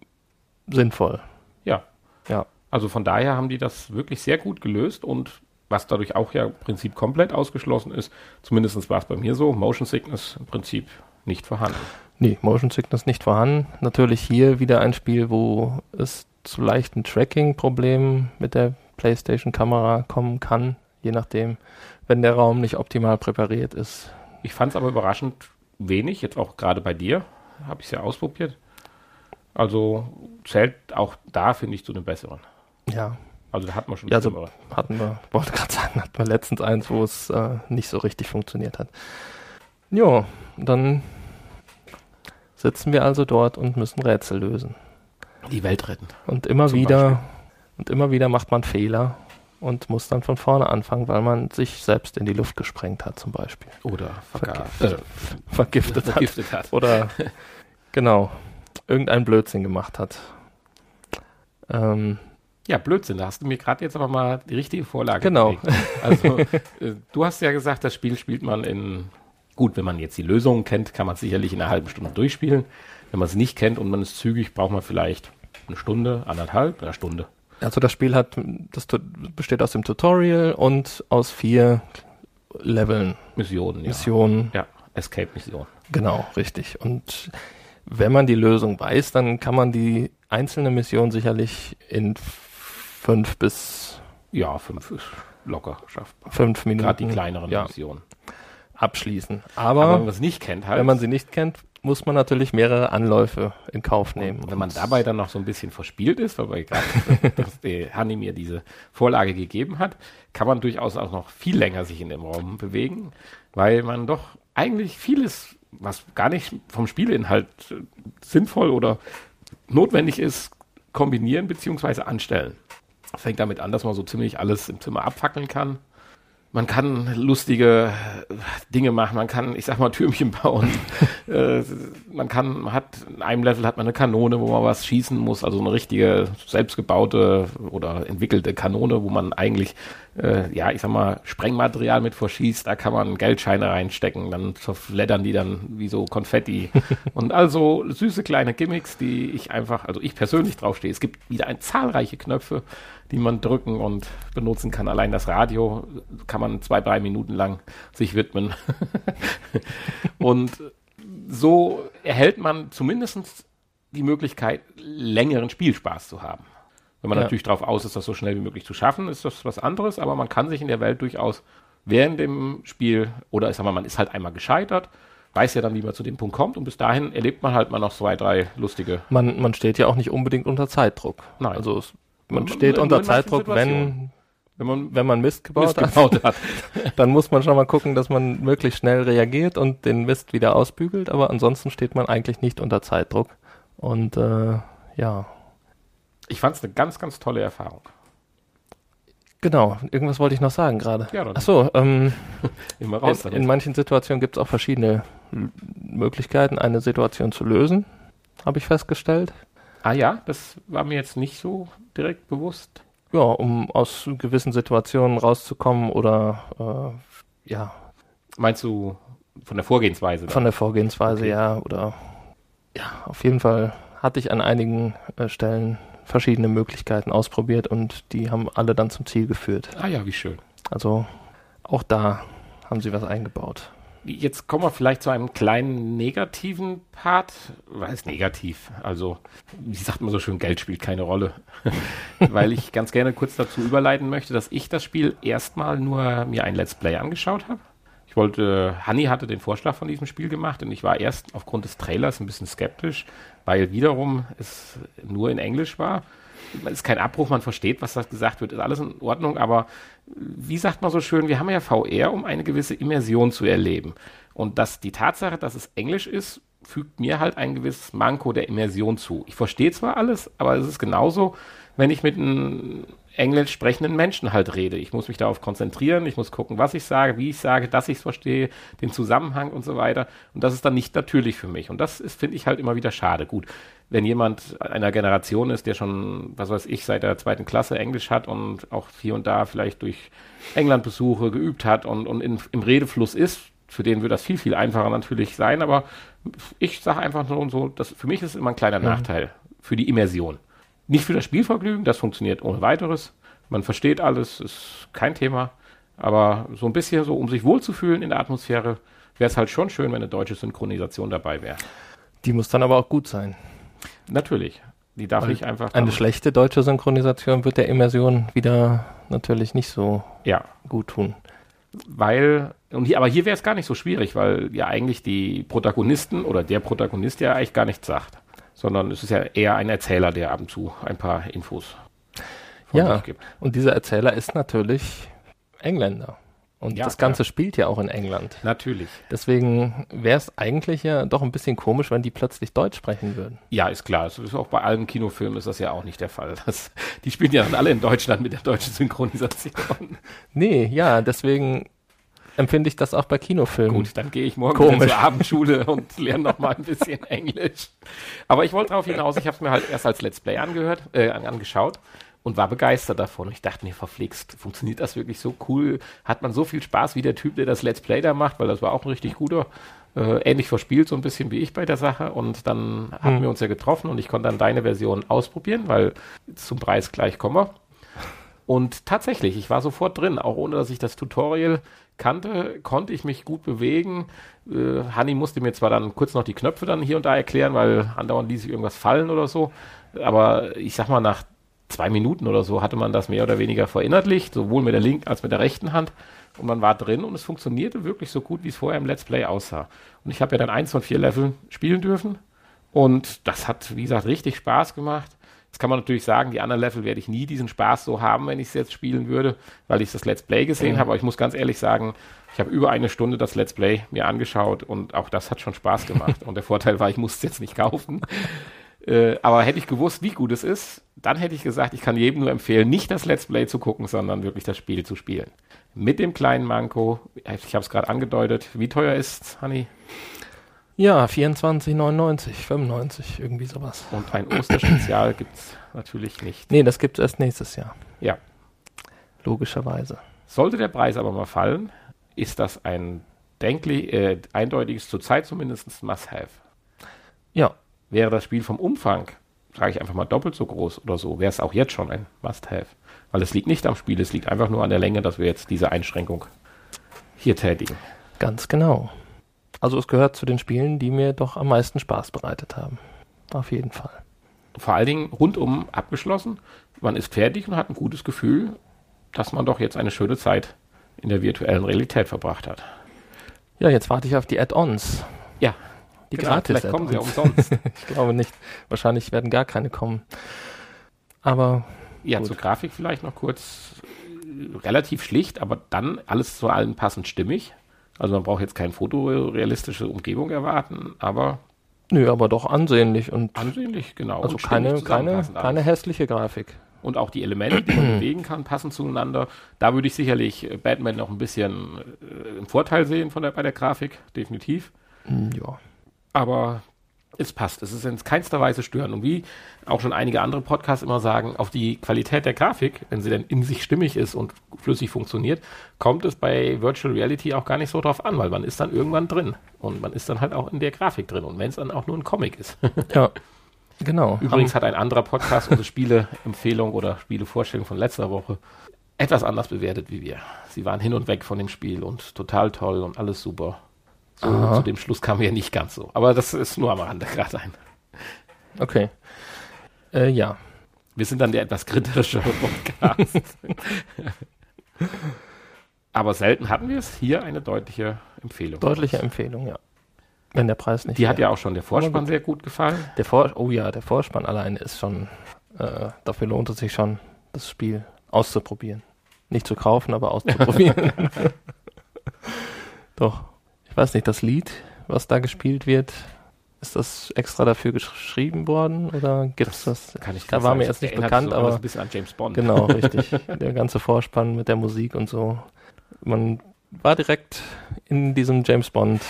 S1: sinnvoll.
S2: Ja.
S1: Ja.
S2: Also von daher haben die das wirklich sehr gut gelöst und was dadurch auch ja im Prinzip komplett ausgeschlossen ist, zumindest war es bei mir so, Motion Sickness im Prinzip nicht vorhanden.
S1: Nee, Motion Sickness nicht vorhanden. Natürlich hier wieder ein Spiel, wo es zu leichten Tracking-Problemen mit der PlayStation-Kamera kommen kann, je nachdem, wenn der Raum nicht optimal präpariert ist.
S2: Ich fand es aber überraschend wenig, jetzt auch gerade bei dir, habe ich es ja ausprobiert. Also zählt auch da, finde ich, zu den besseren.
S1: Ja,
S2: Also da hat man schon
S1: Ja, also-
S2: schlimmere.
S1: hatten wir, [laughs] wollte gerade sagen, hatten wir letztens eins, wo es äh, nicht so richtig funktioniert hat. Jo, dann sitzen wir also dort und müssen Rätsel lösen.
S2: die Welt retten.
S1: Und immer
S2: Zum
S1: wieder und immer wieder macht man Fehler und muss dann von vorne anfangen, weil man sich selbst in die Luft gesprengt hat, zum Beispiel.
S2: Oder
S1: Vergiftet.
S2: äh,
S1: Vergiftet hat.
S2: vergiftet hat.
S1: Oder [laughs] genau, irgendein Blödsinn gemacht hat. Ähm,
S2: Ja, Blödsinn, da hast du mir gerade jetzt aber mal die richtige Vorlage
S1: Genau.
S2: gelegt. Also, äh, du hast ja gesagt, das Spiel spielt man in, gut, wenn man jetzt die Lösungen kennt, kann man es sicherlich in einer halben Stunde durchspielen. Wenn man es nicht kennt und man ist zügig, braucht man vielleicht eine Stunde, anderthalb, eine Stunde.
S1: Also das Spiel hat, das besteht aus dem Tutorial und aus vier Leveln,
S2: Missionen, ja.
S1: Missionen.
S2: Ja, Escape-Mission.
S1: Genau, richtig. Und wenn man die Lösung weiß, dann kann man die einzelne Mission sicherlich in fünf bis
S2: Ja, fünf ist locker schaffbar.
S1: fünf Minuten
S2: Gerade die kleineren
S1: ja,
S2: Missionen.
S1: abschließen.
S2: Aber wenn
S1: Aber,
S2: man es nicht kennt, halt,
S1: wenn man sie nicht kennt, muss man natürlich mehrere Anläufe in Kauf nehmen.
S2: Und wenn man dabei dann noch so ein bisschen verspielt ist, weil gerade [laughs] dass die Hanni mir diese Vorlage gegeben hat, kann man durchaus auch noch viel länger sich in dem Raum bewegen, weil man doch eigentlich vieles, was gar nicht vom Spielinhalt sinnvoll oder notwendig ist, kombinieren bzw. anstellen. Fängt damit an, dass man so ziemlich alles im Zimmer abfackeln kann. Man kann lustige äh, Dinge machen, man kann, ich sag mal, Türmchen bauen. [laughs] äh, man kann, man hat, in einem Level hat man eine Kanone, wo man was schießen muss, also eine richtige selbstgebaute oder entwickelte Kanone, wo man eigentlich, äh, ja, ich sag mal, Sprengmaterial mit verschießt, da kann man Geldscheine reinstecken, dann zerfleddern die dann wie so Konfetti. [laughs] Und also süße kleine Gimmicks, die ich einfach, also ich persönlich draufstehe. Es gibt wieder ein zahlreiche Knöpfe, die man drücken und benutzen kann. Allein das Radio kann man zwei, drei Minuten lang sich widmen. [laughs] und so erhält man zumindest die Möglichkeit, längeren Spielspaß zu haben. Wenn man
S1: Ja.
S2: natürlich darauf aus ist, das so schnell wie möglich zu schaffen, ist das was anderes, aber man kann sich in der Welt durchaus während dem Spiel, oder ich sag mal, man ist halt einmal gescheitert, weiß ja dann, wie man zu dem Punkt kommt und bis dahin erlebt man halt mal noch zwei, drei lustige
S1: Man, man steht ja auch nicht unbedingt unter Zeitdruck.
S2: Nein.
S1: Also es, man
S2: Nur-
S1: steht unter Zeitdruck, wenn,
S2: wenn man
S1: wenn man Mist gebaut
S2: Mist
S1: hat.
S2: gebaut hat. [laughs]
S1: Dann muss man schon mal gucken, dass man möglichst schnell reagiert und den Mist wieder ausbügelt, aber ansonsten steht man eigentlich nicht unter Zeitdruck. Und äh, ja,
S2: Ich fand es eine ganz, ganz tolle Erfahrung.
S1: genau. Irgendwas wollte ich noch sagen gerade.
S2: Ja, dann
S1: Achso, ähm, [laughs]
S2: immer raus
S1: in, in manchen Situationen gibt es auch verschiedene Möglichkeiten, eine Situation zu lösen, habe ich festgestellt.
S2: ah ja, das war mir jetzt nicht so direkt bewusst.
S1: Ja, um aus gewissen Situationen rauszukommen oder äh, ja,
S2: Meinst du von der Vorgehensweise?
S1: von der Vorgehensweise,
S2: Okay.
S1: ja, oder ja, auf jeden Fall hatte ich an einigen äh, Stellen verschiedene Möglichkeiten ausprobiert und die haben alle dann zum Ziel geführt.
S2: Ah ja, wie schön.
S1: Also auch da haben sie was eingebaut.
S2: Jetzt kommen wir vielleicht zu einem kleinen negativen Part. Was ist negativ? Also, wie sagt man so schön, Geld spielt keine Rolle. [laughs] Weil ich ganz gerne kurz dazu überleiten möchte, dass ich das Spiel erstmal nur mir ein Let's Play angeschaut habe. Ich wollte, Hanni hatte den Vorschlag von diesem Spiel gemacht und ich war erst aufgrund des Trailers ein bisschen skeptisch, weil wiederum es nur in Englisch war es ist kein Abbruch, man versteht, was da gesagt wird, ist alles in Ordnung, aber wie sagt man so schön, wir haben ja VR, um eine gewisse Immersion zu erleben. Und dass die Tatsache, dass es Englisch ist, fügt mir halt ein gewisses Manko der Immersion zu. Ich verstehe zwar alles, aber es ist genauso, wenn ich mit einem englisch sprechenden Menschen halt rede. Ich muss mich darauf konzentrieren, ich muss gucken, was ich sage, wie ich sage, dass ich es verstehe, den Zusammenhang und so weiter. Und das ist dann nicht natürlich für mich. Und das ist, finde ich, halt immer wieder schade. Gut, wenn jemand einer Generation ist, der schon, was weiß ich, seit der zweiten Klasse Englisch hat und auch hier und da vielleicht durch Englandbesuche geübt hat und, und in, im Redefluss ist, für den wird das viel, viel einfacher natürlich sein. Aber ich sage einfach nur so, dass für mich ist es immer ein kleiner mhm. Nachteil für die Immersion. Nicht für das Spielvergnügen, das funktioniert ohne weiteres. Man versteht alles, ist kein Thema. Aber so ein bisschen so, um sich wohlzufühlen in der Atmosphäre, wäre es halt schon schön, wenn eine deutsche Synchronisation dabei wäre.
S1: Die muss dann aber auch gut sein.
S2: Natürlich. Die darf Weil ich einfach.
S1: Eine schlechte deutsche Synchronisation wird der Immersion wieder natürlich nicht so
S2: ja.
S1: gut tun.
S2: Weil, und hier, aber hier wäre es gar nicht so schwierig, weil ja eigentlich die Protagonisten oder der Protagonist ja eigentlich gar nichts sagt sondern es ist ja eher ein Erzähler, der ab und zu ein paar Infos
S1: von ja, sich gibt. Und dieser Erzähler ist natürlich Engländer. Und ja, das Ganze ja. spielt ja auch in England.
S2: Natürlich.
S1: Deswegen wäre es eigentlich ja doch ein bisschen komisch, wenn die plötzlich Deutsch sprechen würden.
S2: Ja, ist klar. Das ist auch bei allen Kinofilmen ist das ja auch nicht der Fall. Das, die spielen ja dann alle in Deutschland mit der deutschen Synchronisation. [laughs]
S1: nee, ja, deswegen empfinde ich das auch bei Kinofilmen.
S2: Gut, dann gehe ich morgen zur Abendschule [laughs] und lerne noch mal ein bisschen [laughs] Englisch. Aber ich wollte darauf hinaus, ich habe es mir halt erst als Let's Play angehört, äh, angeschaut und war begeistert davon. Ich dachte mir, verflixt, funktioniert das wirklich so cool? Hat man so viel Spaß wie der Typ, der das Let's Play da macht, weil das war auch ein richtig guter, äh, ähnlich verspielt, so ein bisschen wie ich bei der Sache. Und dann hm. haben wir uns ja getroffen und ich konnte dann deine Version ausprobieren, weil zum Preis gleich kommen Und tatsächlich, ich war sofort drin, auch ohne dass ich das Tutorial kannte, konnte ich mich gut bewegen. Äh, Hanni musste mir zwar dann kurz noch die Knöpfe dann hier und da erklären, weil andauernd ließ sich irgendwas fallen oder so. Aber ich sag mal, nach zwei Minuten oder so hatte man das mehr oder weniger verinnerlicht, sowohl mit der linken als mit der rechten Hand. Und man war drin und es funktionierte wirklich so gut, wie es vorher im Let's Play aussah. Und ich habe ja dann eins von vier Leveln spielen dürfen. Und das hat, wie gesagt, richtig Spaß gemacht. Jetzt kann man natürlich sagen, die anderen Level werde ich nie diesen Spaß so haben, wenn ich es jetzt spielen würde, weil ich das Let's Play gesehen mhm. habe. Aber ich muss ganz ehrlich sagen, ich habe über eine Stunde das Let's Play mir angeschaut und auch das hat schon Spaß gemacht. [laughs] und der Vorteil war, ich muss es jetzt nicht kaufen. Äh, aber hätte ich gewusst, wie gut es ist, dann hätte ich gesagt, ich kann jedem nur empfehlen, nicht das Let's Play zu gucken, sondern wirklich das Spiel zu spielen. Mit dem kleinen Manko, ich habe es gerade angedeutet, wie teuer ist es, Honey?
S1: Ja, 24,99, 95, irgendwie sowas.
S2: Und ein Osterspezial [clears throat] gibt es natürlich nicht.
S1: Nee, das gibt es erst nächstes Jahr.
S2: Ja.
S1: Logischerweise.
S2: Sollte der Preis aber mal fallen, ist das ein denklich, äh, eindeutiges, zurzeit zumindest Must-Have.
S1: Ja.
S2: Wäre das Spiel vom Umfang, sage ich einfach mal doppelt so groß oder so, wäre es auch jetzt schon ein Must-Have. Weil es liegt nicht am Spiel, es liegt einfach nur an der Länge, dass wir jetzt diese Einschränkung hier tätigen.
S1: Ganz genau. Also es gehört zu den Spielen, die mir doch am meisten Spaß bereitet haben. Auf jeden Fall.
S2: Vor allen Dingen rundum abgeschlossen. Man ist fertig und hat ein gutes Gefühl, dass man doch jetzt eine schöne Zeit in der virtuellen Realität verbracht hat.
S1: Ja, jetzt warte ich auf die Add-ons.
S2: Ja.
S1: Die genau, gratis
S2: Vielleicht kommen sie ja umsonst. [laughs]
S1: ich glaube nicht. Wahrscheinlich werden gar keine kommen. Aber.
S2: Ja, gut. zur Grafik vielleicht noch kurz. Relativ schlicht, aber dann alles zu allen passend stimmig. Also man braucht jetzt keine fotorealistische Umgebung erwarten, aber
S1: Nö, aber doch ansehnlich und
S2: ansehnlich, genau.
S1: Also keine, keine, keine hässliche Grafik.
S2: Und auch die Elemente, die man [clears throat] bewegen kann, passen zueinander. Da würde ich sicherlich Batman noch ein bisschen äh, im Vorteil sehen von der, bei der Grafik, definitiv.
S1: Hm, ja.
S2: Aber es passt. Es ist in keinster Weise störend. Und wie auch schon einige andere Podcasts immer sagen, auf die Qualität der Grafik, wenn sie denn in sich stimmig ist und flüssig funktioniert, kommt es bei Virtual Reality auch gar nicht so drauf an, weil man ist dann irgendwann drin. Und man ist dann halt auch in der Grafik drin. Und wenn es dann auch nur ein Comic ist. [laughs]
S1: ja. Genau.
S2: Übrigens hat ein anderer Podcast unsere Spieleempfehlung oder Spielevorstellung von letzter Woche etwas anders bewertet wie wir. Sie waren hin und weg von dem Spiel und total toll und alles super. So, zu dem Schluss kamen wir nicht ganz so. Aber das ist nur am Rande gerade ein.
S1: Okay. Äh, ja.
S2: Wir sind dann der etwas kritischere [laughs] Podcast. Aber selten hatten wir es. Hier eine deutliche Empfehlung.
S1: Deutliche Empfehlung, ja. Wenn der Preis nicht.
S2: Die hat ja auch schon der Vorspann sehr gut gefallen.
S1: Der Vor oh ja, der Vorspann alleine ist schon. Äh, dafür lohnt es sich schon, das Spiel auszuprobieren. Nicht zu kaufen, aber auszuprobieren. [laughs] Doch. Ich weiß nicht, das Lied, was da gespielt wird, ist das extra dafür geschrieben worden oder gibt's das?
S2: Kann ich
S1: Da war
S2: sagen.
S1: mir jetzt nicht bekannt,
S2: so
S1: aber
S2: ein bisschen an James Bond.
S1: Genau, [laughs] richtig. Der ganze Vorspann mit der Musik und so. Man war direkt in diesem James Bond,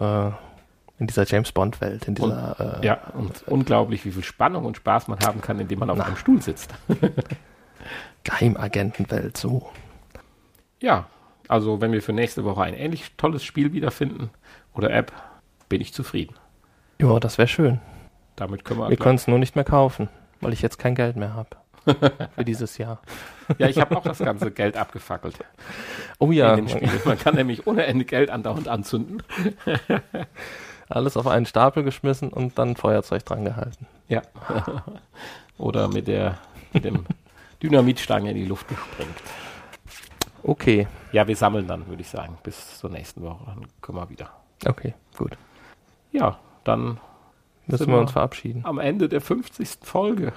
S1: äh, in dieser James Bond Welt, in dieser, äh,
S2: Ja, und unglaublich, wie viel Spannung und Spaß man haben kann, indem man auf
S1: Na.
S2: einem Stuhl sitzt. [laughs] [laughs]
S1: Geheimagentenwelt, so.
S2: Ja, also wenn wir für nächste Woche ein ähnlich tolles Spiel wiederfinden oder App, bin ich zufrieden.
S1: Ja, das wäre schön.
S2: Damit können wir.
S1: Wir können es nur nicht mehr kaufen, weil ich jetzt kein Geld mehr habe. [laughs] für dieses Jahr.
S2: ja, ich habe auch das ganze Geld abgefackelt
S1: Oh ja.
S2: Man kann nämlich ohne Ende Geld andauernd anzünden. [laughs]
S1: alles auf einen Stapel geschmissen und dann Feuerzeug dran gehalten.
S2: Ja. Oder mit der mit dem Dynamitstange in die Luft gesprengt.
S1: Okay,
S2: Ja, wir sammeln dann, würde ich sagen, bis zur nächsten Woche. Dann können wir wieder.
S1: okay, gut.
S2: Ja, dann
S1: Müssen wir uns verabschieden.
S2: am Ende der 50. Folge.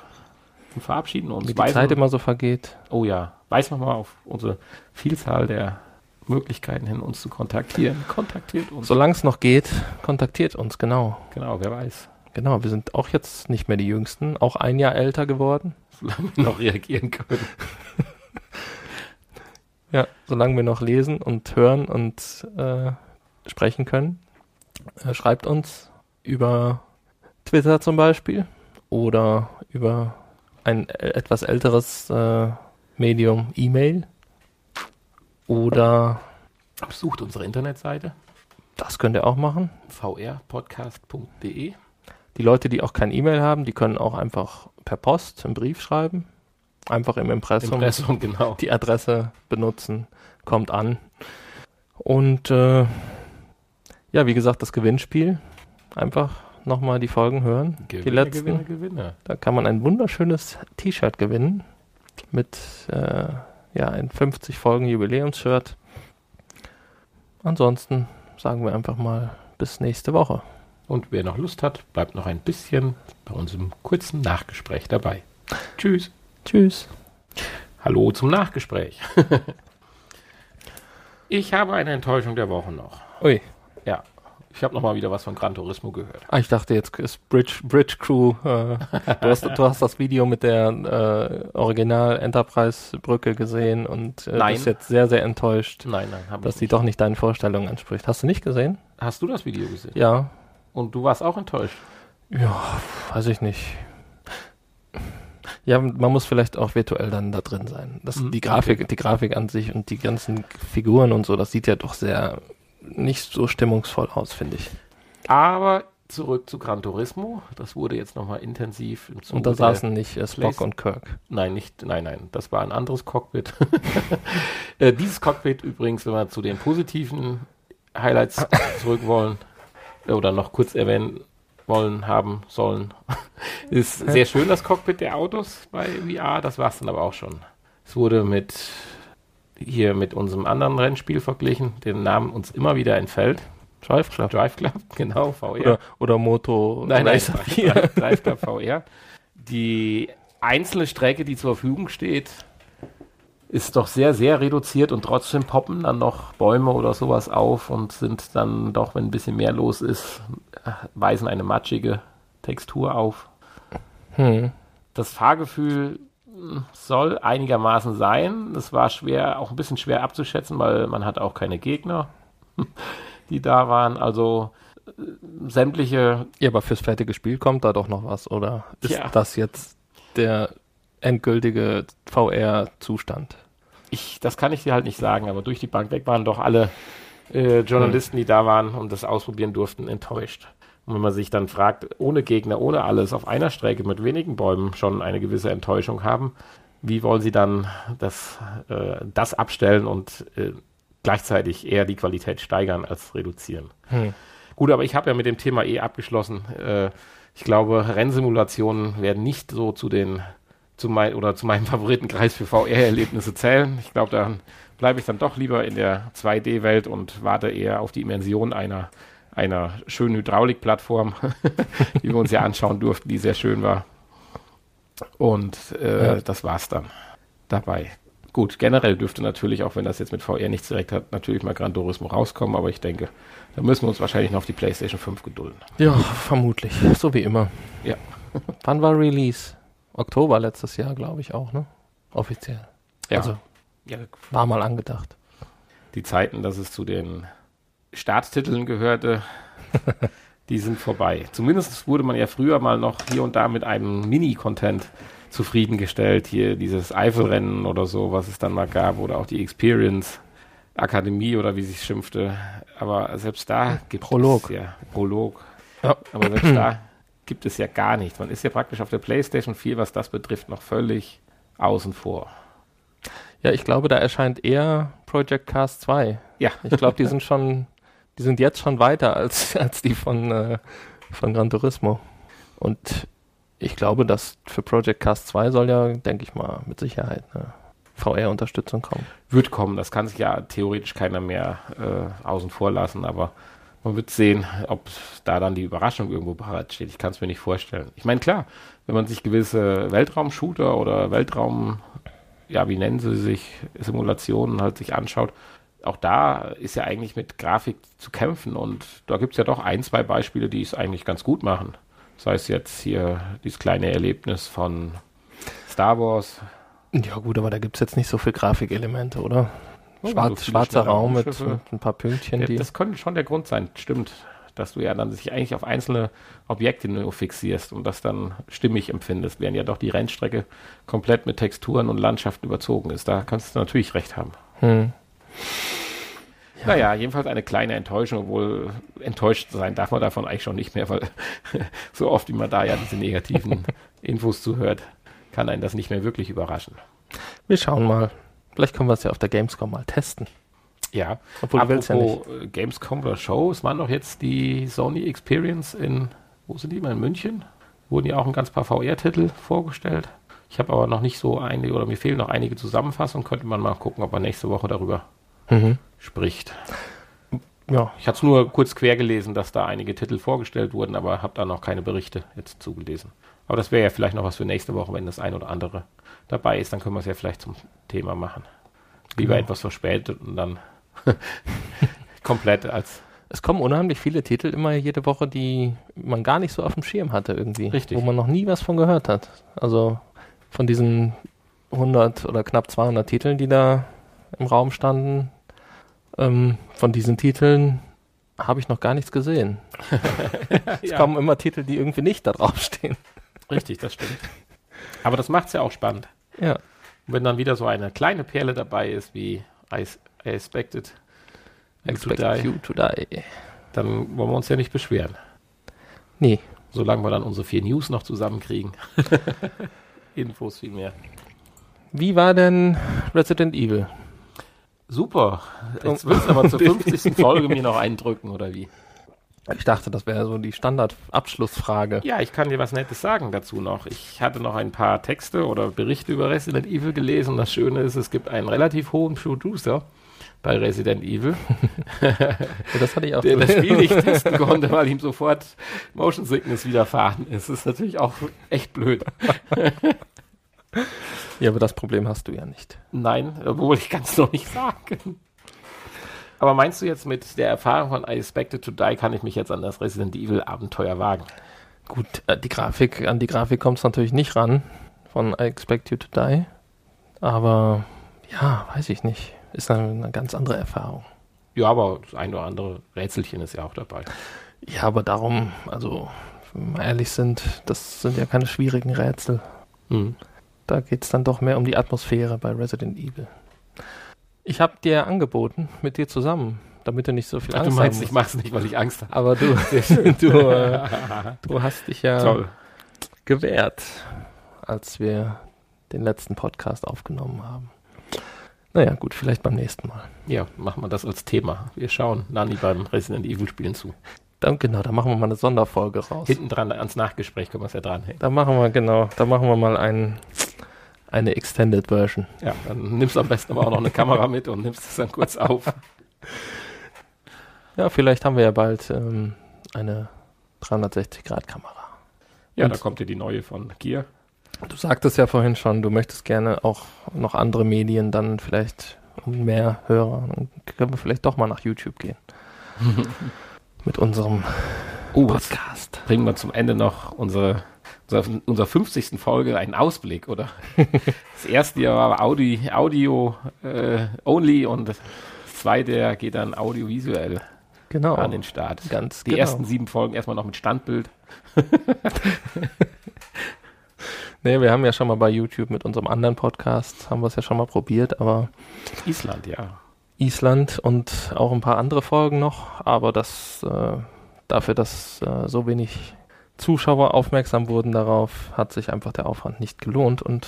S2: Und verabschieden uns.
S1: Wie die Zeit immer so vergeht.
S2: Oh ja, weisen wir mal auf unsere Vielzahl der Möglichkeiten hin, uns zu kontaktieren. Kontaktiert uns.
S1: Solange es noch geht, kontaktiert uns, genau.
S2: Genau, wer weiß.
S1: Genau, wir sind auch jetzt nicht mehr die Jüngsten, auch ein Jahr älter geworden.
S2: Solange wir noch reagieren können. [laughs]
S1: Ja, solange wir noch lesen und hören und äh, sprechen können. Äh, schreibt uns über Twitter zum Beispiel oder über ein etwas älteres äh, Medium E-Mail. Oder
S2: Besucht unsere Internetseite
S1: das könnt ihr auch machen.
S2: vrpodcast.de.
S1: Die Leute, die auch kein E-Mail haben, die können auch einfach per Post einen Brief schreiben. Einfach im Impressum.
S2: Impressum, genau.
S1: die Adresse benutzen, kommt an. Und äh, ja, wie gesagt, das Gewinnspiel. Einfach nochmal die Folgen hören. die letzten.
S2: Gewinne, Gewinne.
S1: Da kann man ein wunderschönes T-Shirt gewinnen. Mit äh, ja, ein 50 Folgen Jubiläumsshirt. Ansonsten sagen wir einfach mal bis nächste Woche.
S2: Und wer noch Lust hat, bleibt noch ein bisschen bei unserem kurzen Nachgespräch dabei. Tschüss.
S1: Tschüss.
S2: Hallo zum Nachgespräch. [laughs] ich habe eine Enttäuschung der Woche noch.
S1: Ui.
S2: Ja, ich habe noch mal wieder was von Gran Turismo gehört.
S1: Ah, ich dachte, jetzt ist Bridge, Bridge Crew. Äh, du, hast, du hast das Video mit der äh, Original Enterprise Brücke gesehen und äh, bist jetzt sehr, sehr enttäuscht,
S2: Nein, nein,
S1: dass
S2: nicht.
S1: doch nicht deinen Vorstellungen entspricht. Hast du nicht gesehen?
S2: Hast du das Video gesehen?
S1: Ja.
S2: Und du warst auch enttäuscht.
S1: Ja, weiß ich nicht. Ja, man muss vielleicht auch virtuell dann da drin sein. Das,
S2: Mhm.
S1: die Grafik, die Grafik an sich und die ganzen Figuren und so, das sieht ja doch sehr nicht so stimmungsvoll aus, finde ich.
S2: Aber zurück zu Gran Turismo. Das wurde jetzt noch mal intensiv im Zuge
S1: Und da saßen nicht äh, Spock
S2: Place-
S1: und Kirk.
S2: Nein, nicht, nein, nein, das war ein anderes Cockpit. [laughs] äh, dieses Cockpit übrigens, wenn wir zu den positiven Highlights [laughs] zurück wollen äh, oder noch kurz erwähnen wollen, haben sollen, [laughs] ist sehr schön das Cockpit der Autos bei VR, das war es dann aber auch schon. Es wurde mit hier mit unserem anderen Rennspiel verglichen, den Namen uns immer wieder entfällt.
S1: Drive Club.
S2: Drive Club, [laughs] genau, VR.
S1: Oder, oder Moto
S2: Nein, nein,
S1: 4.
S2: Drive Club VR. Die einzelne Strecke, die zur Verfügung steht, ist doch sehr, sehr reduziert und trotzdem poppen dann noch Bäume oder sowas auf und sind dann doch, wenn ein bisschen mehr los ist, weisen eine matschige Textur auf.
S1: Hm.
S2: Das Fahrgefühl soll einigermaßen sein. Es war schwer, auch ein bisschen schwer abzuschätzen, weil man hat auch keine Gegner, [laughs] die da waren. Also äh, sämtliche
S1: Ja, aber fürs fertige Spiel kommt da doch noch was, oder? Ist
S2: Tja.
S1: das jetzt der endgültige VR-Zustand?
S2: Ich, das kann ich dir halt nicht sagen, aber durch die Bank weg waren doch alle äh, Journalisten, die da waren und das ausprobieren durften, enttäuscht. Und wenn man sich dann fragt, ohne Gegner, ohne alles, auf einer Strecke mit wenigen Bäumen schon eine gewisse Enttäuschung haben, wie wollen sie dann das, äh, das abstellen und äh, gleichzeitig eher die Qualität steigern als reduzieren? Hm. Gut, aber ich habe ja mit dem Thema eh abgeschlossen. Äh, ich glaube, Rennsimulationen werden nicht so zu den zu mein, oder zu meinem [laughs] Favoritenkreis für VR-Erlebnisse zählen. Ich glaube, dann bleibe ich dann doch lieber in der 2D-Welt und warte eher auf die Immersion einer, einer schönen Hydraulikplattform, [laughs] die wir uns ja anschauen durften, die sehr schön war. Und äh, ja. das war's dann dabei. Gut, generell dürfte natürlich, auch wenn das jetzt mit VR nichts direkt hat, natürlich mal Gran Turismo rauskommen, aber ich denke, da müssen wir uns wahrscheinlich noch auf die PlayStation 5 gedulden.
S1: Ja, vermutlich. So wie immer.
S2: Ja. [laughs]
S1: Wann war Release? Oktober letztes Jahr, glaube ich auch, ne? Offiziell.
S2: Ja.
S1: Also, ja. war mal angedacht.
S2: Die Zeiten, dass es zu den Starttiteln gehörte, [laughs] die sind vorbei. Zumindest wurde man ja früher mal noch hier und da mit einem Mini-Content zufriedengestellt. Hier dieses Eifelrennen oder so, was es dann mal gab, oder auch die Experience Akademie oder wie sie es schimpfte. Aber selbst da gibt
S1: Prolog.
S2: es ja Prolog. Ja. Aber selbst da [clears throat] gibt es ja gar nichts. Man ist ja praktisch auf der PlayStation 4, was das betrifft, noch völlig außen vor.
S1: Ja, ich glaube, da erscheint eher Project Cast 2.
S2: Ja.
S1: Ich glaube, die sind schon, die sind jetzt schon weiter als, [laughs] als die von, äh, von Gran Turismo. Und ich glaube, dass für Project Cast 2 soll ja, denke ich mal, mit Sicherheit eine VR-Unterstützung kommen.
S2: Wird kommen, das kann sich ja theoretisch keiner mehr äh, außen vor lassen, aber man wird sehen, ob da dann die Überraschung irgendwo bereitsteht. Ich kann es mir nicht vorstellen. Ich meine, klar, wenn man sich gewisse Weltraum-Shooter oder Weltraum, ja, wie nennen sie sich, Simulationen halt sich anschaut, auch da ist ja eigentlich mit Grafik zu kämpfen und da gibt es ja doch ein, zwei Beispiele, die es eigentlich ganz gut machen. Sei es jetzt hier dieses kleine Erlebnis von Star Wars.
S1: Ja gut, aber da gibt es jetzt nicht so viele Grafikelemente, oder? Schwarz, so schwarzer Raum mit, mit, ein paar Pünktchen.
S2: Ja, die das könnte schon der Grund sein, stimmt. Dass du ja dann sich eigentlich auf einzelne Objekte nur fixierst und das dann stimmig empfindest, während ja doch die Rennstrecke komplett mit Texturen und Landschaften überzogen ist. Da kannst du natürlich recht haben. Hm. Ja. Naja, jedenfalls eine kleine Enttäuschung, obwohl enttäuscht sein darf man davon eigentlich schon nicht mehr, weil [laughs] so oft wie man da ja diese negativen [laughs] Infos zuhört, kann einen das nicht mehr wirklich überraschen.
S1: Wir schauen mal. Vielleicht können wir es ja auf der Gamescom mal testen.
S2: Ja, obwohl Apropos ja nicht. Äh, Gamescom oder Show, es waren doch jetzt die Sony Experience in, wo sind die mal, in München? Wurden ja auch ein ganz paar VR-Titel vorgestellt. Ich habe aber noch nicht so einige, oder mir fehlen noch einige Zusammenfassungen, könnte man mal gucken, ob man nächste Woche darüber mhm. spricht. Ja. Ich hatte es nur kurz quer gelesen, dass da einige Titel vorgestellt wurden, aber habe da noch keine Berichte jetzt zugelesen. Aber das wäre ja vielleicht noch was für nächste Woche, wenn das ein oder andere dabei ist, dann können wir es ja vielleicht zum Thema machen. Lieber genau. etwas verspätet und dann [laughs] komplett als.
S1: Es kommen unheimlich viele Titel immer jede Woche, die man gar nicht so auf dem Schirm hatte irgendwie.
S2: Richtig.
S1: Wo man noch nie was von gehört hat. Also von diesen 100 oder knapp 200 Titeln, die da im Raum standen, ähm, von diesen Titeln habe ich noch gar nichts gesehen. [laughs] es ja. kommen immer Titel, die irgendwie nicht da draufstehen.
S2: Richtig, das stimmt. Aber das macht es ja auch spannend.
S1: Ja.
S2: Und wenn dann wieder so eine kleine Perle dabei ist, wie I, I expected,
S1: expect to you to die,
S2: dann wollen wir uns ja nicht beschweren.
S1: Nee.
S2: Solange wir dann unsere vier News noch zusammenkriegen. [laughs] Infos viel mehr.
S1: Wie war denn Resident Evil?
S2: Super. Jetzt willst du aber zur [laughs] 50. Folge mir noch eindrücken, oder wie?
S1: Ich dachte, das wäre so die Standardabschlussfrage.
S2: Ja, ich kann dir was Nettes sagen dazu noch. Ich hatte noch ein paar Texte oder Berichte über Resident Evil gelesen. Das Schöne ist, es gibt einen relativ hohen Producer bei Resident Evil. [laughs]
S1: ja, das hatte ich auch.
S2: Der das Spiel nicht [laughs] testen konnte, weil ihm sofort Motion Sickness widerfahren ist. Das ist natürlich auch echt blöd. [laughs]
S1: ja, aber das Problem hast du ja nicht.
S2: Nein, obwohl ich kann es noch nicht sagen. Aber meinst du jetzt mit der Erfahrung von I Expected to Die kann ich mich jetzt an das Resident Evil Abenteuer wagen?
S1: Gut, äh, die Grafik, an die Grafik kommt es natürlich nicht ran von I Expect You to Die. Aber ja, weiß ich nicht. Ist eine, eine ganz andere Erfahrung.
S2: Ja, aber das ein oder andere Rätselchen ist ja auch dabei.
S1: Ja, aber darum, also, wenn wir ehrlich sind, das sind ja keine schwierigen Rätsel. Mhm. Da geht es dann doch mehr um die Atmosphäre bei Resident Evil. Ich habe dir angeboten, mit dir zusammen damit du nicht so viel
S2: Ach,
S1: Angst
S2: du meinst, ich mach's nicht, weil ich Angst habe.
S1: Aber du, [laughs] du, äh, du hast dich ja
S2: Toll.
S1: gewehrt, als wir den letzten Podcast aufgenommen haben. Naja, gut, vielleicht beim nächsten Mal.
S2: Ja, machen wir das als Thema. Wir schauen Nani beim Resident Evil Spielen zu.
S1: Dann, genau, da machen wir mal eine Sonderfolge raus.
S2: Hinten dran ans Nachgespräch können wir es ja dranhängen.
S1: Da machen wir, genau, da machen wir mal ein, eine Extended Version.
S2: Ja, dann nimmst du am besten aber auch noch eine Kamera mit und nimmst es dann kurz auf. [laughs]
S1: Ja, vielleicht haben wir ja bald ähm, eine 360-Grad-Kamera.
S2: Ja,
S1: Und-
S2: da kommt ja die neue von Gear.
S1: Du sagtest ja vorhin schon, du möchtest gerne auch noch andere Medien dann vielleicht um mehr Hörer. Dann können wir vielleicht doch mal nach YouTube gehen. [laughs] Mit unserem
S2: was
S1: Podcast.
S2: bringen wir zum Ende noch unsere, unser, unserer 50. Folge einen Ausblick, oder? [laughs] Das erste Jahr war Audi, Audio äh, only und das zweite geht dann audiovisuell
S1: Genau.
S2: an den Start.
S1: Ganz
S2: Die
S1: genau.
S2: ersten sieben Folgen erstmal noch mit Standbild. [laughs]
S1: Nee, wir haben ja schon mal bei YouTube mit unserem anderen Podcast, haben wir es ja schon mal probiert, aber
S2: Island, ja.
S1: Island und auch ein paar andere Folgen noch, aber das äh, dafür, dass äh, so wenig Zuschauer aufmerksam wurden darauf, hat sich einfach der Aufwand nicht gelohnt und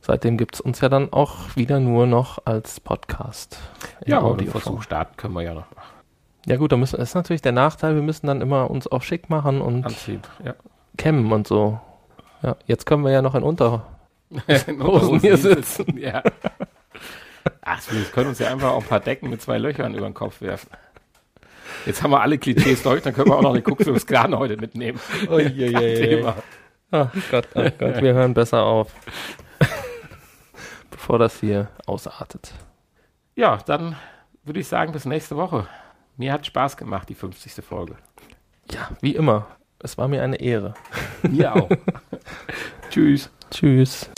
S1: seitdem gibt es uns ja dann auch wieder nur noch als Podcast.
S2: Ja, aber den. Versuch starten können wir ja noch machen.
S1: Ja gut, da müssen, das ist natürlich der Nachteil, wir müssen dann immer uns auch schick machen und
S2: Anziehen. Ja.
S1: cammen und so. Ja, jetzt können wir ja noch in Unter. [laughs]
S2: In
S1: Hosen hier
S2: sitzen. Ja. Ach, wir können uns ja einfach auch ein paar Decken mit zwei Löchern über den Kopf werfen. Jetzt haben wir alle Klischees durch, dann können wir auch noch eine Kuckfilms [laughs] Kran heute mitnehmen. Kein Thema.
S1: Ach Gott, ach Gott, wir hören besser auf. [laughs] Bevor das hier ausartet.
S2: Ja, dann würde ich sagen, bis nächste Woche. Mir hat Spaß gemacht, die 50. Folge.
S1: Ja, wie immer. Es war mir eine Ehre.
S2: Mir auch. [laughs] Tschüss.
S1: Tschüss.